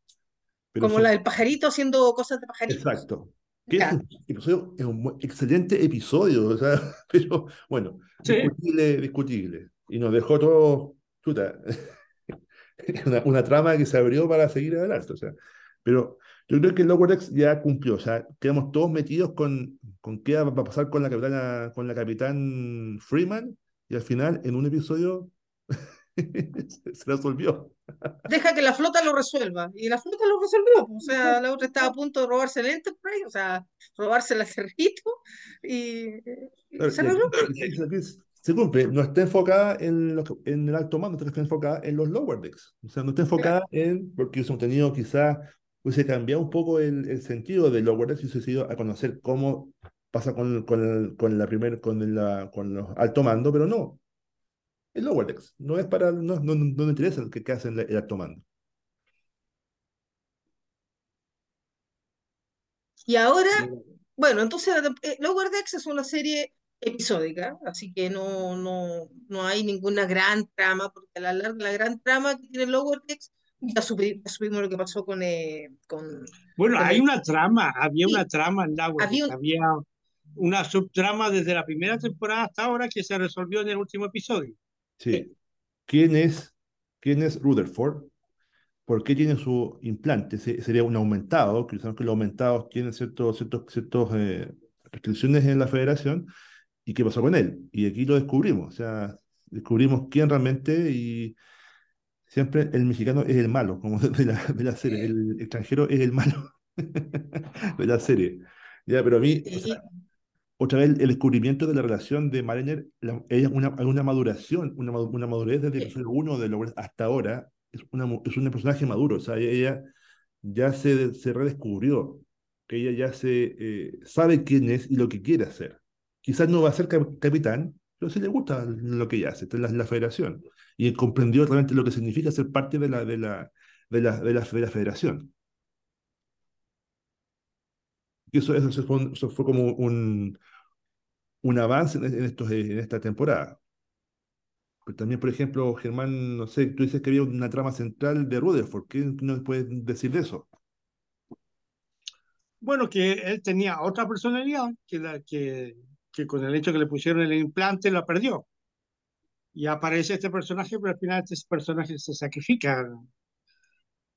Como la del pajarito haciendo cosas de pajarito. Exacto. Que es un, episodio, es un excelente episodio, o sea, pero bueno, discutible, discutible. Y nos dejó todo, chuta, [laughs] una, una, trama que se abrió para seguir adelante. O sea, pero yo creo que Lower Decks ya cumplió, o sea, quedamos todos metidos con, con qué va a pasar con la capitana, con la capitán Freeman, y al final, en un episodio, [laughs] se resolvió. Deja que la flota lo resuelva. Y la flota lo resolvió. O sea, la otra estaba a punto de robarse el Enterprise, o sea, robarse el acerrito, y, y se resolvió se cumple, no está enfocada en, lo en el alto mando, está enfocada en los lower decks. O sea, no está enfocada en, porque hubiese tenido quizás, hubiese cambiado un poco el, el sentido de lower decks y hubiese ido a conocer cómo pasa con, con, con la primer, con, la, con los alto mando, pero no. El lower decks no es para, no, no, no, me interesa el que, que hacen el alto mando. Y ahora, bueno, entonces eh, Lower Decks es una serie episódica, así que no, no, no hay ninguna gran trama, porque a la larga la gran trama que tiene Lower Decks, ya, supimos lo que pasó con... Eh, con bueno, hay una trama, había una trama en Lower había, había una subtrama desde la primera temporada hasta ahora que se resolvió en el último episodio. Sí. ¿Quién es, quién es Rutherford? ¿Por qué tiene su implante? Sería un aumentado, que sabemos que los aumentados tienen ciertos, ciertos, ciertos eh, restricciones en la federación, y qué pasó con él. Y aquí lo descubrimos, o sea, descubrimos quién realmente y siempre el mexicano es el malo, como [laughs] de la, de la serie, el extranjero es el malo [laughs] de la serie. Ya, pero a mí, otra vez, el descubrimiento de la relación de Mariner, ella una, una maduración, una, una madurez desde el episodio 1 de lo, hasta ahora, es, una, es un personaje maduro, o sea, ella ya se, se redescubrió, que ella ya se eh, sabe quién es y lo que quiere hacer. Quizás no va a ser capitán, pero sí le gusta lo que ella hace, la, la federación. Y comprendió realmente lo que significa ser parte de la, de la, de la, de la, federación. Y eso, eso fue como un, un avance en, estos, en esta temporada. Pero también, por ejemplo, Germán, no sé, tú dices que había una trama central de Rutherford. ¿Qué nos puedes decir de eso? Bueno, que él tenía otra personalidad que la que que con el hecho que le pusieron el implante la perdió. Y aparece este personaje, pero al final este personaje se sacrifica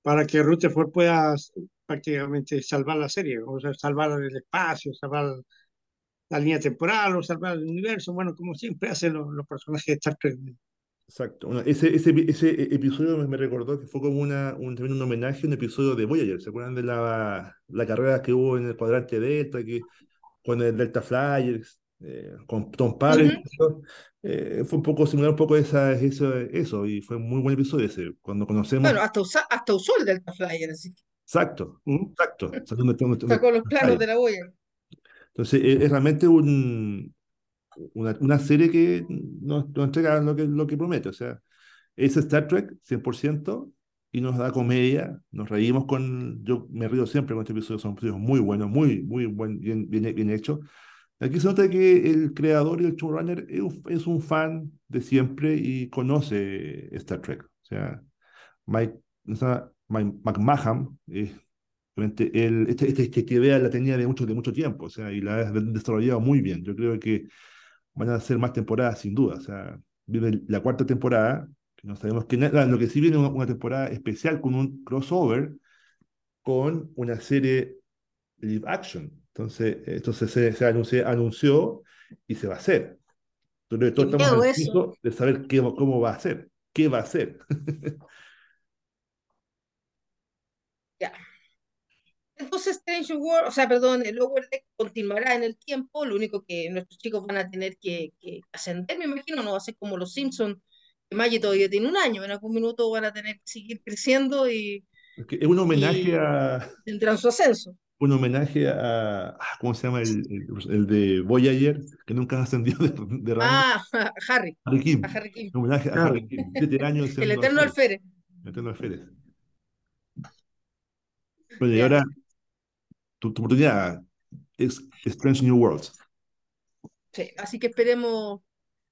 para que Rutherford pueda prácticamente salvar la serie, o sea, salvar el espacio, salvar la línea temporal o salvar el universo, bueno, como siempre hacen los, los personajes de Star Trek. Exacto. ese, ese, ese, episodio me, recordó que fue como una, un, también un homenaje a un episodio de Voyager. ¿Se acuerdan de la, la carrera que hubo en el cuadrante Delta, que, con el Delta Flyers, eh, con Tom Paris? eh, fue un poco similar un poco esa, eso, eso, y fue un muy buen episodio ese. Cuando conocemos. Bueno, hasta, hasta usó el Delta Flyer. Así. Exacto, exacto. [laughs] Sacó los planos de la Voyager. Entonces, es, es realmente un, una, una serie que nos, nos, entrega lo que, lo que promete. O sea, es Star Trek 100% y nos da comedia, nos reímos con... Yo me río siempre con este episodio, son episodios muy buenos, muy, muy buen, bien, bien, bien hechos. Aquí se nota que el creador y el showrunner es, un fan de siempre y conoce Star Trek. O sea, Mike, o sea, Mike McMahon, eh, él, este, este, este, idea la tenía de mucho, de mucho tiempo, o sea, y la ha desarrollado muy bien. Yo creo que van a ser más temporadas sin duda. O sea, viene la cuarta temporada, que no sabemos qué nada, lo que sí viene una, una temporada especial con un crossover con una serie live action. Entonces, esto se, se anunció, anunció, y se va a hacer. Entonces, todos estamos ansiosos de saber qué, cómo va a ser, qué va a ser. [laughs] ya. Entonces Strange World, o sea, perdón, el Lower Deck continuará en el tiempo, lo único que nuestros chicos van a tener que, que ascender, me imagino, no va a ser como los Simpsons, que Maggie todavía tiene un año, en algún minuto van a tener que seguir creciendo y... Es un homenaje a... Tendrán su ascenso. Un homenaje a... ¿Cómo se llama el, el, de Voyager? Que nunca ascendió de, de rango. Ah, [laughs] Harry. Harry Kim. A Harry Kim. Un homenaje a Harry Kim. Siete años. [laughs] el eterno alférez. El eterno alférez. Bueno, y ahora tu, oportunidad es Strange New Worlds. Sí, así que esperemos.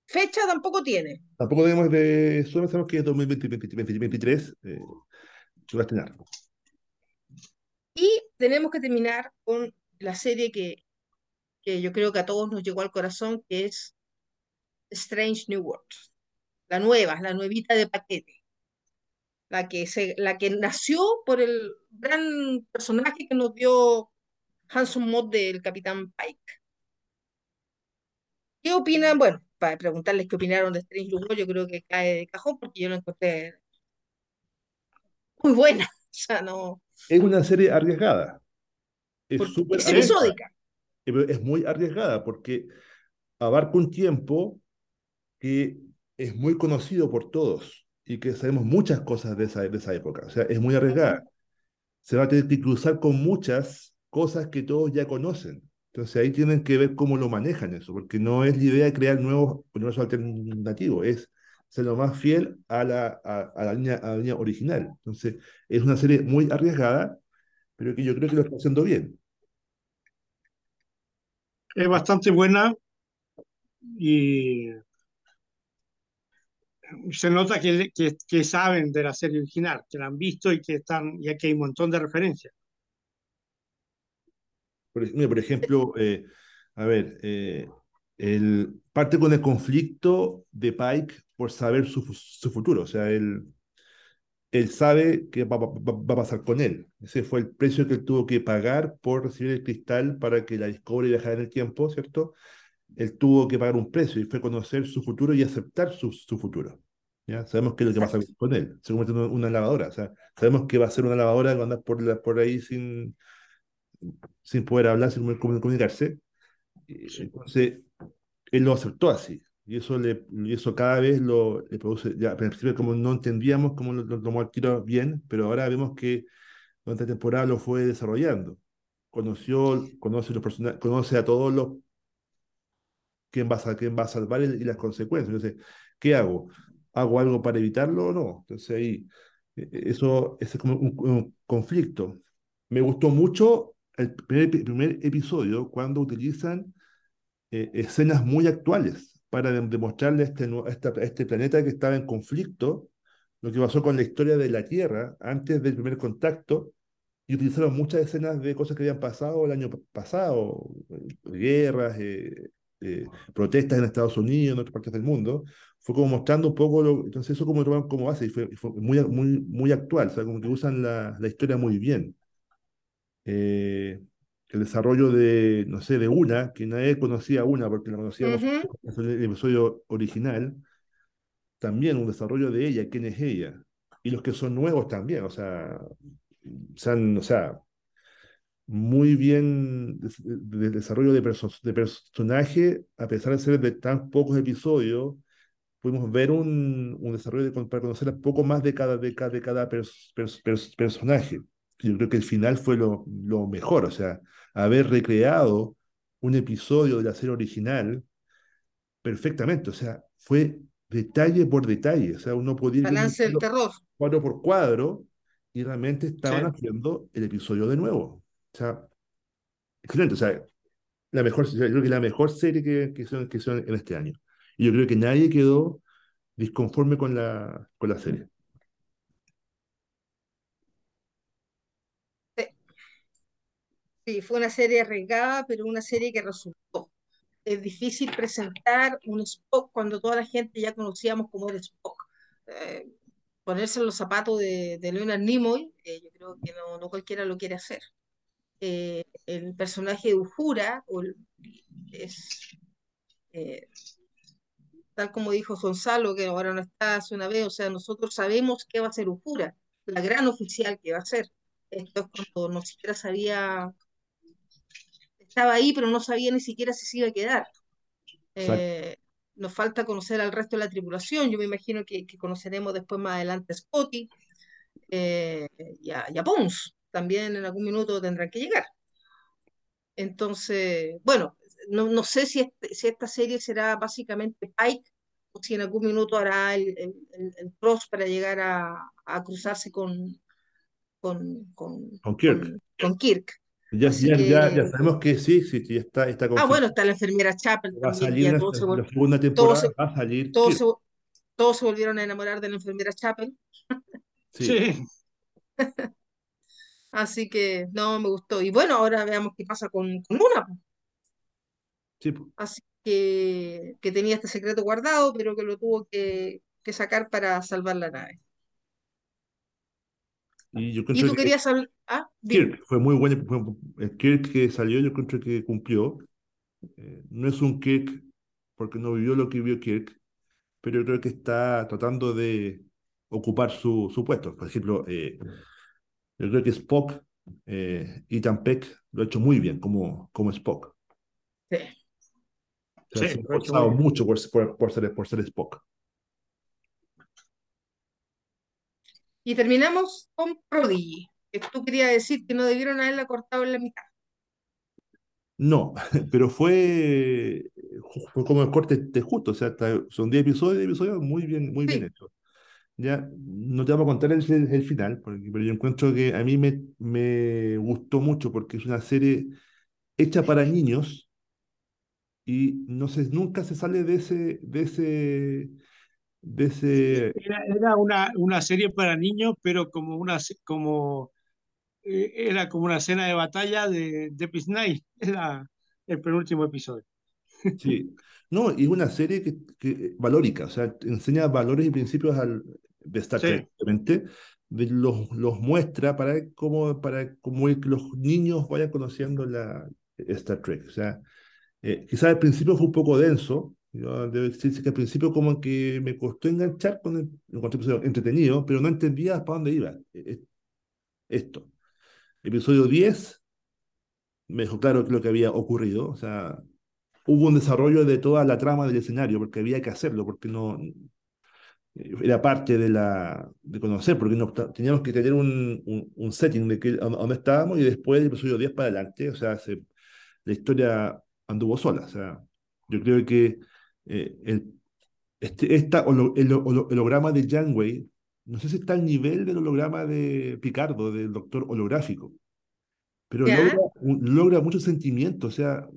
Fecha tampoco tiene. Tampoco tenemos de. Solo sabemos que es 2023 eh, se va a estrenar. Y tenemos que terminar con la serie que, que yo creo que a todos nos llegó al corazón, que es Strange New Worlds. La nueva, la nuevita de paquete. La que, se, la que nació por el gran personaje que nos dio Hanson Mod del Capitán Pike. ¿Qué opinan? Bueno, para preguntarles qué opinaron de Strange New yo creo que cae de cajón porque yo lo encontré muy buena. [laughs] O sea, no. Es una serie arriesgada. Es, es episódica. Es muy arriesgada porque abarca un tiempo que es muy conocido por todos y que sabemos muchas cosas de esa, de esa época. O sea, es muy arriesgada. Se va a tener que cruzar con muchas cosas que todos ya conocen. Entonces ahí tienen que ver cómo lo manejan eso, porque no es la idea de crear nuevos universos alternativos, es ser lo más fiel a la, a, la línea, a la línea original. Entonces es una serie muy arriesgada, pero que yo creo que lo está haciendo bien. Es bastante buena y se nota que, que, que, saben de la serie original, que la han visto y que están, y aquí hay un montón de referencias. Por, ejemplo, eh, a ver, eh, el, parte con el conflicto de Pike por saber su, su futuro. O sea, él, él sabe qué va, va, va, a pasar con él. Ese fue el precio que él tuvo que pagar por recibir el cristal para que la Discovery viajara en el tiempo, ¿cierto? Él tuvo que pagar un precio y fue conocer su futuro y aceptar su, su futuro. ¿ya? Sabemos qué es lo que va a pasar con él. Se convierte en una lavadora. O sea, sabemos que va a ser una lavadora que va a andar por, la, por ahí sin, sin poder hablar, sin poder comunicarse. Entonces, él lo aceptó así. Y eso, le, y eso cada vez lo produce, ya al principio como no entendíamos cómo lo, lo tomó al tiro bien, pero ahora vemos que durante la temporada lo fue desarrollando. Conoció, conoce, los conoce a todos los quién va a, quién va a salvar y, las consecuencias. Entonces, ¿qué hago? ¿Hago algo para evitarlo o no? Entonces ahí, e, e, eso, es como un, un conflicto. Me gustó mucho el primer, primer episodio cuando utilizan eh, escenas muy actuales para demostrarle a este, este planeta que estaba en conflicto lo que pasó con la historia de la Tierra antes del primer contacto y utilizaron muchas escenas de cosas que habían pasado el año pasado, eh, guerras, eh, eh, protestas en Estados Unidos, en otras partes del mundo, fue como mostrando un poco, lo, entonces eso como como base y fue, fue, muy, muy, muy actual, o sea, como que usan la, la historia muy bien. Eh, el desarrollo de, no sé, de una, que nadie conocía una porque la conocíamos en el episodio original, también un desarrollo de ella, quién es ella, y los que son nuevos también, o sea, o sea muy bien de, desarrollo de, de personaje, a pesar de ser de tan pocos episodios, pudimos ver un, un desarrollo de, para conocer un poco más de cada, de cada, de cada personaje. Yo creo que el final fue lo, lo mejor, o sea, haber recreado un episodio de la serie original perfectamente, o sea, fue detalle por detalle, o sea, uno podía ir terror. cuadro por cuadro y realmente estaban haciendo el episodio de nuevo. O sea, excelente, o sea, la mejor, yo creo que la mejor serie que, que, son, que son en este año. Y yo creo que nadie quedó disconforme con la, con la serie. Fue una serie arriesgada, pero una serie que resultó. Es difícil presentar un Spock cuando toda la gente ya conocíamos como era Spock. Eh, ponerse en los zapatos de, de Leonard Nimoy, eh, yo creo que no, no, cualquiera lo quiere hacer. Eh, el personaje de Uhura es, tal como dijo Gonzalo, que ahora no está hace una vez, o sea, nosotros sabemos qué va a ser Uhura, la gran oficial que va a ser. Esto es cuando no siquiera sabía estaba ahí, pero no sabía ni siquiera si se iba a quedar. Eh, nos falta conocer al resto de la tripulación. Yo me imagino que, conoceremos después más adelante a Scotty eh, y, a, Pons. También en algún minuto tendrán que llegar. Entonces, bueno, no, no sé si, este, si esta serie será básicamente Pike o si en algún minuto hará el, el, cross para llegar a, a cruzarse con, con, con, con Kirk. Con, Kirk. Ya, ya, ya, sabemos que sí, sí, sí está, está Ah, bueno, está la enfermera Chapel va a salir la, segunda temporada, va a salir todos se, todos se volvieron a enamorar de la enfermera Chapel. [laughs] Sí. [laughs] Así que, no, me gustó. Y bueno, ahora veamos qué pasa con, con Luna. Sí. Así que, que tenía este secreto guardado, pero que lo tuvo que, que sacar para salvar la nave. Y, yo tú querías hablar. Ah, Kirk fue muy bueno. El Kirk que salió, yo creo que cumplió. Eh, no es un Kirk porque no vivió lo que vivió Kirk, pero yo creo que está tratando de ocupar su, su puesto. Por ejemplo, eh, yo creo que Spock, eh, Ethan Peck, lo ha hecho muy bien como, como Spock. Sí. Se ha esforzado mucho por, por, por, ser, por ser Spock. Y terminamos con Prodigy, que tú querías decir que no debieron haberla cortado en la mitad. No, [laughs] pero fue, fue como el corte de justo, o sea, son 10 episodios, episodios muy bien, muy bien hechos. Ya, no te vamos a contar el, el, final, porque, pero yo encuentro que a mí me, me gustó mucho porque es una serie hecha para niños y no sé, nunca se sale de ese, de ese, era, una, una, serie para niños, pero como una como eh, era como una escena de batalla de, de Night, [laughs] era el penúltimo episodio. Sí, no, y una serie que, que valórica, o sea, enseña valores y principios al, de Star Trek, los, los muestra para cómo, para cómo los niños vayan conociendo la Star Trek. O sea, eh, quizás al principio fue un poco denso, yo debo decir que al principio como que me costó enganchar con el, el entretenido, pero no entendía para dónde iba e, e, esto. Episodio 10 me dejó claro lo que había ocurrido, o sea, hubo un desarrollo de toda la trama del escenario, porque había que hacerlo, porque no era parte de la de conocer, porque no, teníamos que tener un, un, setting de que, dónde estábamos y después del episodio 10 para adelante, o sea, se, la historia anduvo sola, o sea, yo creo que eh, el, este, esta, el, holograma de Janway, no sé si está al nivel del holograma de Picardo, del doctor holográfico, pero logra, logra, mucho sentimiento, o sea,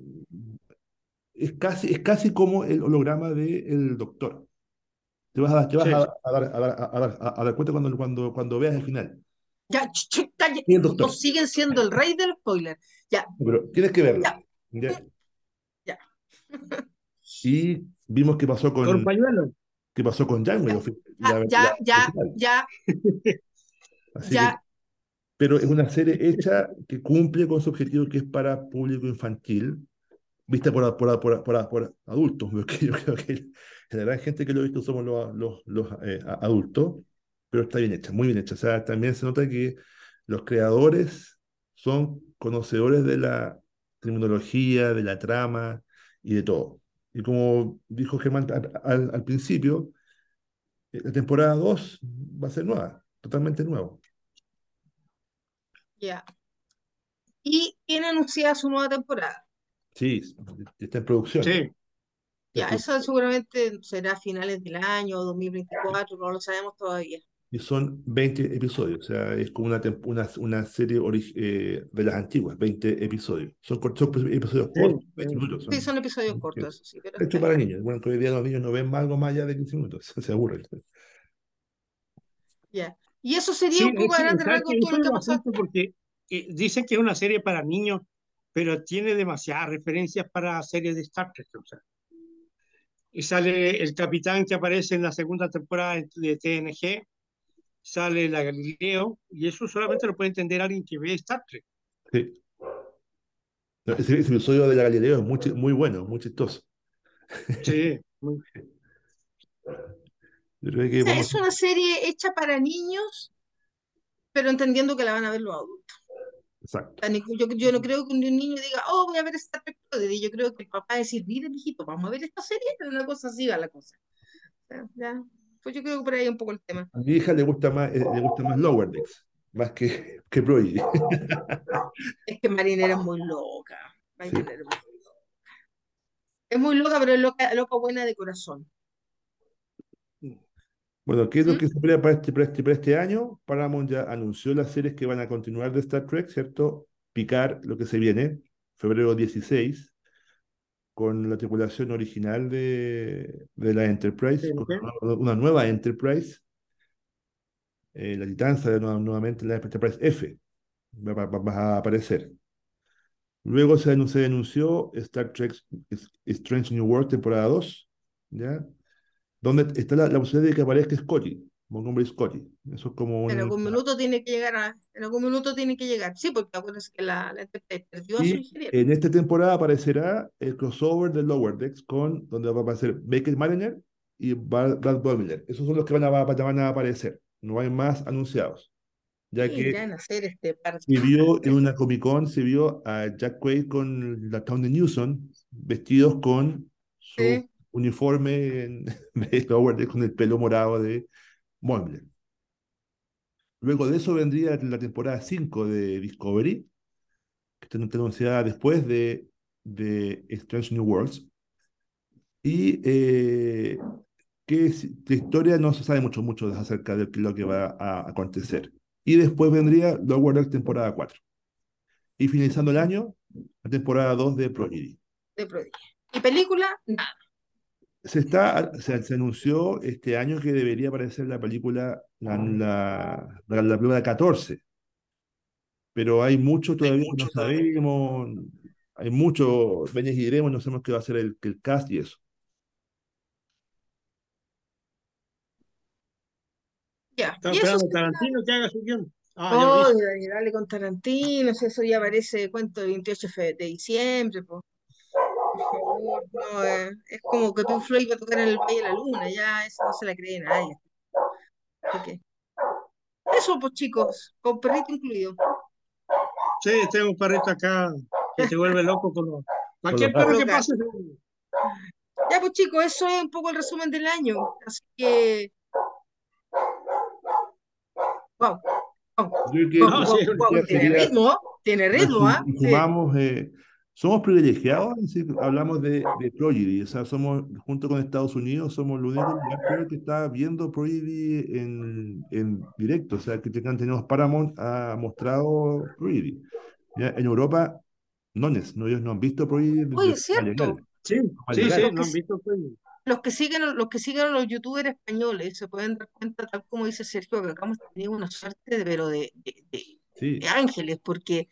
es casi, es casi como el holograma del doctor. Te vas a, te vas a, dar, a, dar, a, dar, cuenta cuando, cuando, cuando veas el final. Ya, no siguen siendo el rey del spoiler. Ya. Pero tienes que verlo. Ya. ya. [laughs] Y vimos qué pasó con. ¿Con pañuelo? ¿Qué pasó con Jango? Ya, ya, ya, ya. ya. [laughs] pero es una serie hecha que cumple con su objetivo que es para público infantil, vista por, por, por, por adultos, [laughs] porque yo creo que la gran gente que lo ha visto somos los, los, los eh, adultos, pero está bien hecha, muy bien hecha. O sea, también se nota que los creadores son conocedores de la terminología, de la trama y de todo. Y como dijo Germán al, al principio, eh, la temporada 2 va a ser nueva, totalmente nuevo. Ya. Y tiene anunciada su nueva temporada. Sí, está en producción. Sí. Ya, eso seguramente será a finales del año, 2024, no lo sabemos todavía. Y son 20 episodios, o sea, es como una, una, una serie eh, de las antiguas, 20 episodios. Son, son episodios cortos, 20 minutos. sí, son episodios cortos, sí. Pero hecho para niños. Bueno, que hoy día los niños no ven algo más allá de 15 minutos, [laughs] se aburren. Ya. Y eso sería un poco grande todo lo que pasó. Porque eh, dicen que es una serie para niños, pero tiene demasiadas referencias para series de Star Trek. O sea. Y sale el capitán que aparece en la segunda temporada de TNG, sale la Galileo, y eso solamente lo puede entender alguien que ve Star Trek. Sí. Ese, episodio de la Galileo es muy, muy bueno, muy chistoso. Sí, muy... [laughs] Es una serie hecha para niños, pero entendiendo que la van a ver los adultos. Exacto. Yo, yo no creo que un niño diga, oh, voy a ver esta película. Yo creo que el papá va a decir, mire, hijito, vamos a ver esta serie, pero una cosa así va la cosa. Ya, Pues yo creo que por ahí un poco el tema. A mi hija le gusta más, eh, le gusta más Lower Decks, más que, [laughs] que [laughs] es que Marinera es muy loca. Marinera es muy loca. Es muy loca, pero es loca, loca buena de corazón. Bueno, ¿qué es lo ¿Mm? que se espera para este, para, este, para este año? Paramount ya anunció las series que van a continuar de Star Trek, ¿cierto? Picar, lo que se viene, febrero 16, con la tripulación original de, de la Enterprise, con una, nueva Enterprise, eh, la Titanza de nuevamente la Enterprise F, va, va, a aparecer. Luego se anunció, se anunció Star Trek Strange New World, temporada 2, ¿ya? donde está la, posibilidad de que aparezca Scotty, Montgomery Scotty. Eso es como En algún minuto tiene que llegar, en algún minuto tiene que llegar. Sí, porque acuérdense que la, la perdió a su ingeniero. En esta temporada aparecerá el crossover de Lower Decks con, donde va a aparecer Baker Mariner y Brad Bowmiller. Esos son los que van a, van a aparecer. No hay más anunciados. Ya que hacer este se vio en una Comic Con, se vio a Jack Quaid con la Town de Newson vestidos con su uniforme en, [laughs] de con el pelo morado de Moemler. Luego de eso vendría la temporada 5 de Discovery, que está anunciada después de, de Strange New Worlds. Y eh, que de historia no se sabe mucho, mucho acerca de lo que va a acontecer. Y después vendría Lower Deck temporada 4. Y finalizando el año, la temporada 2 de Prodigy. De Prodigy. ¿Y película? Nada. Se, está, se, anunció este año que debería aparecer la película, la, la, la, película 14, pero hay mucho todavía que no sabemos, hay mucho, veñas y diremos, no sabemos qué va a ser el, el cast y eso. Ya. Está esperando Tarantino que haga su guion. Ah, dale con Tarantino, eso ya aparece, cuento, el 28 de diciembre, pues no, eh, es como que tú Floyd va a tocar en el Valle de la Luna, ya eso no se la cree nadie. Eso, pues chicos, con perrito incluido. Sí, tengo un perrito acá que te vuelve loco con los... Cualquier perro que pase. Ya, pues chicos, eso es un poco el resumen del año. Así que. Wow. Tiene ritmo, tiene ritmo, ¿ah? ¿eh? Somos privilegiados, hablamos de, de Prodigy, o sea, somos, junto con Estados Unidos, somos los únicos que está viendo Prodigy en, en directo, o sea, que tenemos Paramount ha mostrado Prodigy. En Europa, no, no, ellos no han visto Prodigy. Oye, es cierto. Sí, sí, sí, no han visto Prodigy. Los que siguen, los que siguen a los youtubers españoles se pueden dar cuenta, tal como dice Sergio, que acá hemos tenido una suerte de, pero de, de, de ángeles, porque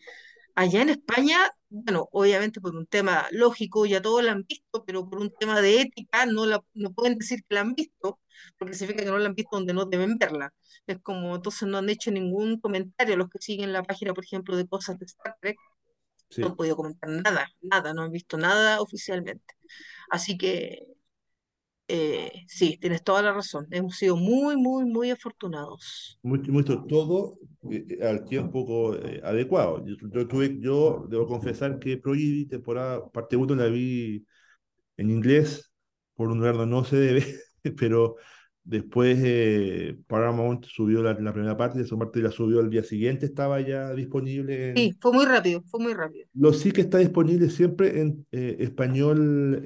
allá en España bueno, obviamente por un tema lógico, ya todos la han visto, pero por un tema de ética no, la, no pueden decir que la han visto, porque significa que no la han visto donde no deben verla. Es como, entonces no han hecho ningún comentario los que siguen la página, por ejemplo, de cosas de Star Trek. No han podido comentar nada, nada, no han visto nada oficialmente. Así que eh, sí, tienes toda la razón. Hemos sido muy, muy, muy afortunados. Mucho, todo eh, al tiempo eh, adecuado. Yo, tuve, yo debo confesar que Prodigy, temporada parte 1, la vi en inglés, por un lugar donde no se debe, [laughs] pero después Paramount subió la, primera parte, y esa parte la subió el día siguiente, estaba ya disponible. Sí, fue muy rápido, fue muy rápido. Lo sí que está disponible siempre en español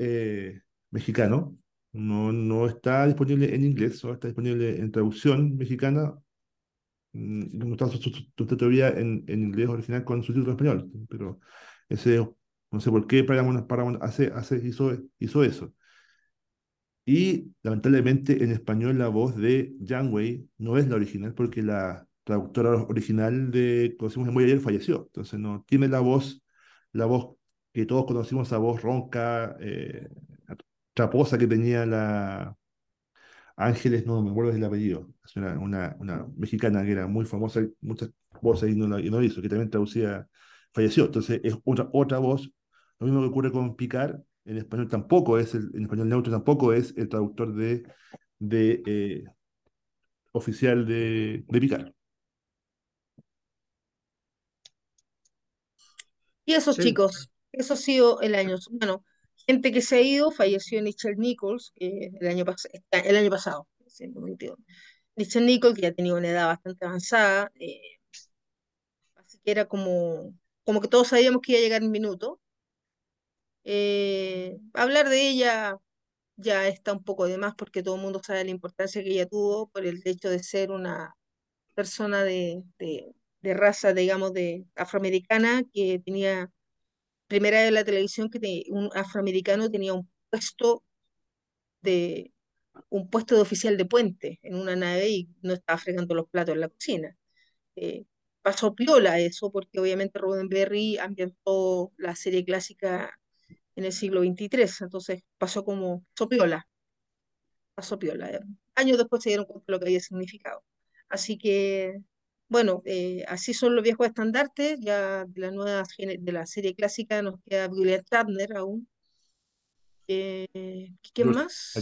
mexicano no, no está disponible en inglés, solo está disponible en traducción mexicana. Mm, no está todavía en, en inglés original con subtítulos en español, pero ese, no sé por qué Paramount, Paramount hace, hace, hizo, hizo eso. Y lamentablemente en español la voz de Janway no es la original porque la traductora original de Conocimos en Muy Ayer falleció. Entonces no tiene la voz, la voz que todos conocimos, esa voz ronca, eh, traposa que tenía la Ángeles, no me acuerdo del apellido, es una, una, una, mexicana que era muy famosa, muchas voces y no, no hizo, que también traducía, falleció. Entonces es otra, otra voz. Lo mismo que ocurre con Picar, en español tampoco es, el, en español neutro tampoco es el traductor de, de eh, oficial de, de Picar. Y esos chicos, eso ha sido el año. Bueno, gente que se ha ido, falleció Nichelle Nichols el, año el año pasado, Nichelle Nichols, que ya tenía una edad bastante avanzada, eh, así que era como, como que todos sabíamos que iba a llegar un minuto. Eh, hablar de ella ya está un poco de más porque todo el mundo sabe la importancia que ella tuvo por el hecho de ser una persona de, de, de raza, digamos, de afroamericana que tenía primera de la televisión que un afroamericano tenía un puesto de un puesto de oficial de puente en una nave y no estaba fregando los platos en la cocina. Eh, pasó piola eso, porque obviamente Roddenberry ambientó la serie clásica en el siglo XXIII, entonces pasó como, pasó piola, pasó piola. Años después se dieron cuenta de lo que había significado. Así que bueno, eh, así son los viejos estandartes, ya de la nueva de la serie clásica nos queda William Shatner aún. Eh, ¿Quién más?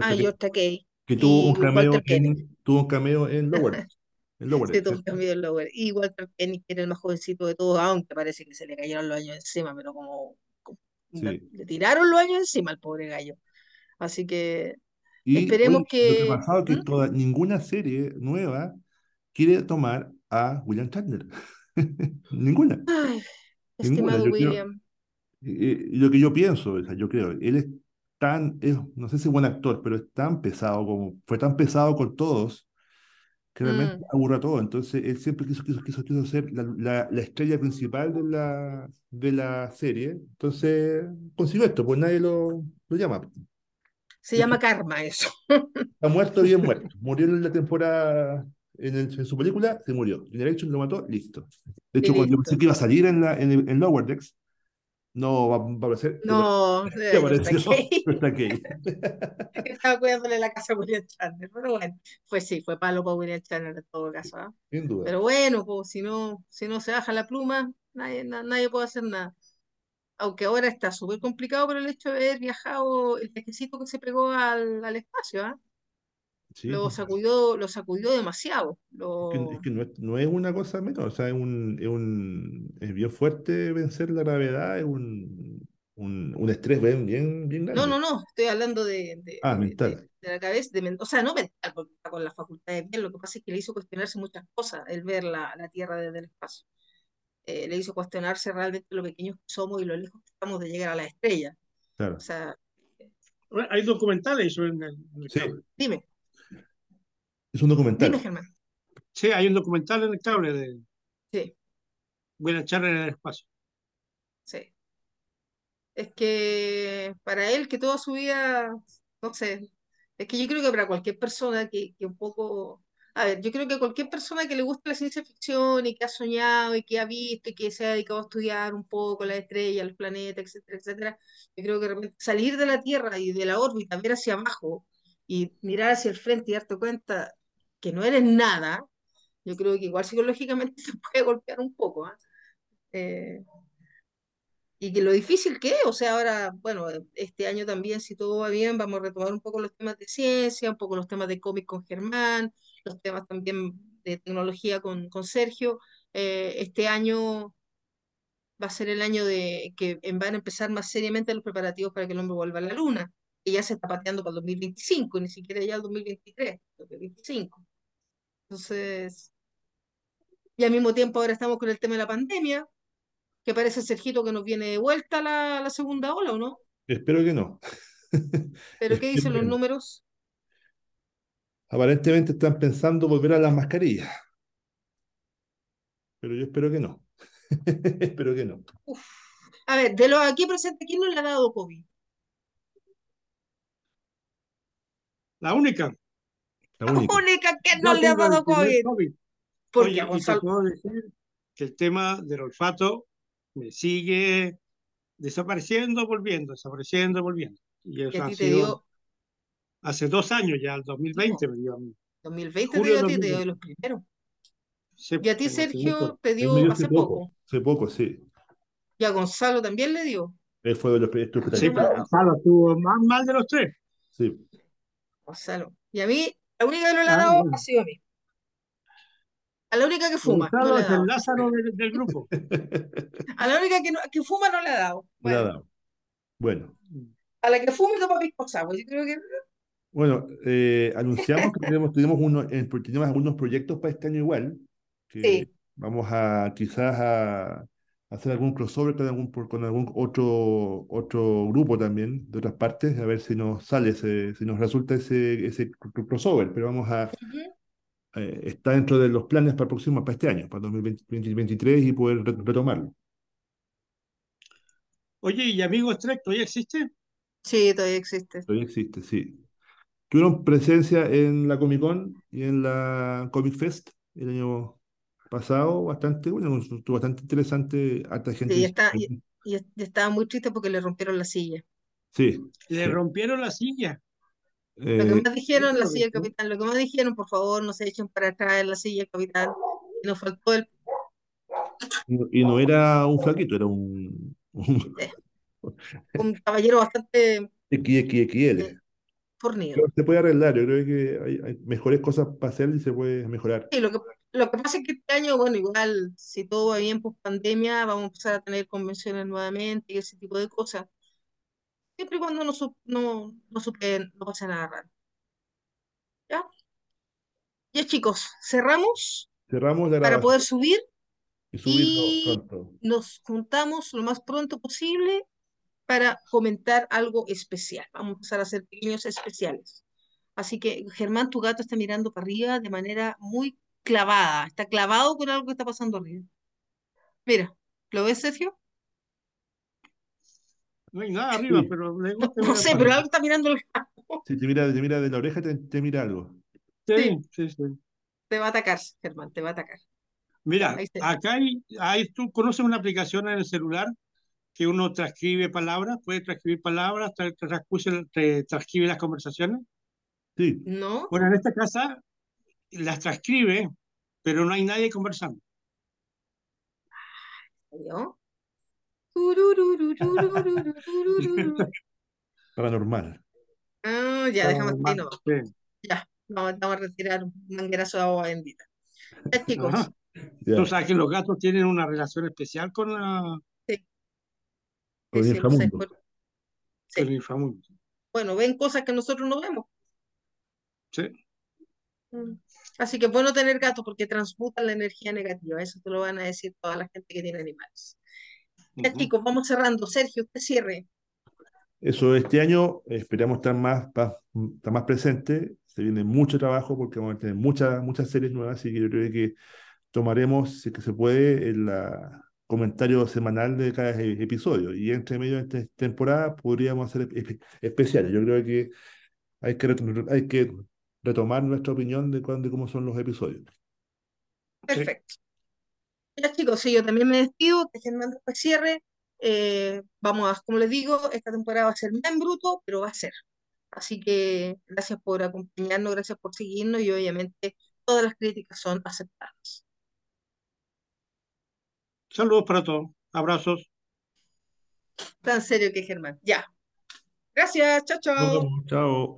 ah, George Takei. Que tuvo un, cameo en, tuvo un cameo en Lower. [laughs] en Lower sí, tuvo un cameo en Lower. Y Walter Kenny, que era el más jovencito de todos, aunque parece que se le cayeron los años encima, pero como, le, tiraron los años encima al pobre gallo. Así que esperemos que... Lo que pasado que ¿Mm? toda, ninguna serie nueva quiere tomar a William Shatner. [laughs] Ninguna. Ay, estimado William. y, lo que yo pienso, yo creo, él es tan, no sé si es buen actor, pero es tan pesado, como fue tan pesado con todos, que realmente mm. aburra todo. Entonces, él siempre quiso, quiso, quiso, quiso ser la, la, estrella principal de la, de la serie. Entonces, consiguió esto, pues nadie lo, lo llama. Se llama karma eso. Ha muerto bien [laughs] muerto. Murió en la temporada en, su película, se murió. Generation lo mató, listo. De hecho, cuando pensé que iba a salir en, la, en, Lower Decks, no va, a aparecer. No, no [laughs] [laughs] está aquí. [laughs] Estaba cuidándole la casa a William Chandler, pero bueno, pues sí, fue palo para William Chandler en todo caso. ¿ah? Sin duda. Pero bueno, pues si no, si no se baja la pluma, nadie, nadie puede hacer nada. Aunque ahora está súper complicado por el hecho de haber viajado el viajecito que se pegó al, al espacio, ¿ah? Lo, pues. sacudió, lo sacudió demasiado. Es que, no, es, no, es, una cosa menor, o sea, es, un, es, un, es bien fuerte vencer la gravedad, es un, un, un estrés bien, bien, bien grande. No, no, no, estoy hablando de, de, ah, mental. de, la cabeza, de, o sea, no mental, porque está con la facultad de ver, lo que pasa es que le hizo cuestionarse muchas cosas, el ver la, la Tierra desde el espacio. Eh, le hizo cuestionarse realmente lo pequeños que somos y lo lejos que estamos de llegar a la estrella. Claro. O sea, hay documentales en el, sí. Dime. Es un documental. Dime, Germán. Sí, hay un documental en el cable de. Sí. Voy a echar en el espacio. Sí. Es que para él, que toda su vida, no sé, es que yo creo que para cualquier persona que, que un poco A ver, yo creo que cualquier persona que le guste la ciencia ficción y que ha soñado y que ha visto y que se ha dedicado a estudiar un poco las estrellas, los planetas, etcétera, etcétera, yo creo que de repente salir de la Tierra y de la órbita, ver hacia abajo y mirar hacia el frente y darte cuenta que no eres nada, yo creo que igual psicológicamente [laughs] se puede golpear un poco. ¿ah? Eh, y que lo difícil que es, o sea, ahora, bueno, este año también, si todo va bien, vamos a retomar un poco los temas de ciencia, un poco los temas de cómic con Germán, los temas también de tecnología con, con Sergio. Eh, este año va a ser el año de que van a empezar más seriamente los preparativos para que el hombre vuelva a la luna, que ya se está pateando para el 2025, ni siquiera ya el 2023, 2025. Entonces, y al mismo tiempo ahora estamos con el tema de la pandemia, que parece, Sergito, que nos viene de vuelta la, la segunda ola, ¿o no? Espero que no. [laughs] ¿Pero qué dicen los números? Aparentemente están pensando volver a las mascarillas. Pero yo espero que no. [laughs] espero que no. A ver, de los aquí presentes, ¿quién no le ha dado COVID? La única. La única, que no le ha dado COVID. Porque Oye, Gonzalo... puedo decir que el tema del olfato me sigue desapareciendo, volviendo, desapareciendo, volviendo. Y eso ha sido hace dos años ya, el 2020 me dio a mí. 2020 te dio a ti, te dio los primeros. y a ti, Sergio, te dio hace poco. Hace poco, sí. Y a Gonzalo también le dio. Él fue de los primeros. Sí, pero Gonzalo estuvo más mal de los tres. Sí. Gonzalo. Y a mí, la única que no le ha ah, dado ha sido a mí. A la única que fuma. no el Lázaro del, grupo. [laughs] A la única que, que, fuma no le ha dado. Bueno. Le ha dado. Bueno. A la que fuma toma pisco sour. Yo creo que. Bueno, eh, anunciamos que tenemos, tenemos, uno, eh, tenemos algunos proyectos para este año igual. Que sí. Vamos a quizás a, hacer algún crossover con algún, con algún otro, otro grupo también de otras partes, a ver si nos sale, ese, si nos resulta ese, ese crossover. Pero vamos a, eh, está dentro de los planes para, próximo, para este año, para 2023 y poder retomarlo. Oye, ¿y Amigos Trek todavía existe? Sí, todavía existe. Todavía existe, sí. Tuvieron presencia en la Comic Con y en la Comic Fest el año pasado, bastante, bueno, estuvo bastante interesante, harta gente. Sí, está, y, estaba muy triste porque le rompieron la silla. Sí. Le rompieron la silla lo que eh, más dijeron, la silla del capitán, lo que más dijeron, por favor, no se echen para atrás en la silla del capitán. Y nos faltó el. Y no era un flaquito, era un. Un, caballero bastante. XXL. fornido. se puede arreglar, yo creo que hay, mejores cosas para hacer y se puede mejorar. Sí, lo que, lo que pasa es que este año, bueno, igual, si todo va bien post pandemia, vamos a empezar a tener convenciones nuevamente y ese tipo de cosas siempre y cuando no, no, no, no pasa nada raro. ¿Ya? Ya chicos, cerramos. Cerramos para poder subir. Y, nos juntamos lo más pronto posible para comentar algo especial. Vamos a empezar a hacer pequeños especiales. Así que, Germán, tu gato está mirando para arriba de manera muy clavada. Está clavado con algo que está pasando arriba. Mira, ¿lo ves, Sergio? No hay nada arriba, pero No sé, pero algo está mirando el gato. Si te mira, te mira de la oreja, te, mira algo. Sí, sí, sí, Te va a atacar, Germán, te va a atacar. Mira, acá hay, hay, tú conoces una aplicación en el celular que uno transcribe palabras, puede transcribir palabras, transcribe las conversaciones. Sí. ¿No? Bueno, en esta casa las transcribe, pero no hay nadie conversando. Paranormal. Ah, ya, déjame no. Ya, vamos, vamos, a retirar un manguerazo de agua bendita. Ya, chicos. Tú sabes que los gatos tienen una relación especial con la. Sí. Con el inframundo. Sí. Con inframundo. Bueno, ven cosas que nosotros no vemos. Sí. Así que bueno tener gatos porque transmutan la energía negativa. Eso te lo van a decir toda la gente que tiene animales. Ya chicos, vamos cerrando. Sergio, usted cierre. Eso, este año esperamos estar más, estar más presente. Se viene mucho trabajo porque vamos a tener muchas, muchas series nuevas, y yo creo que tomaremos, si es que se puede, el comentario semanal de cada e, episodio. Y entre medio de esta temporada podríamos hacer especiales. Yo creo que hay que, hay que retomar nuestra opinión de, de cómo son los episodios. Perfecto. Ya chicos, sí, yo también me despido, que Germán después cierre. Eh, vamos a, como les digo, esta temporada va a ser en bruto, pero va a ser. Así que gracias por acompañarnos, gracias por seguirnos y obviamente todas las críticas son aceptadas. Saludos para todos, abrazos. Tan serio que Germán. Ya. Gracias, chao, chao. Chao.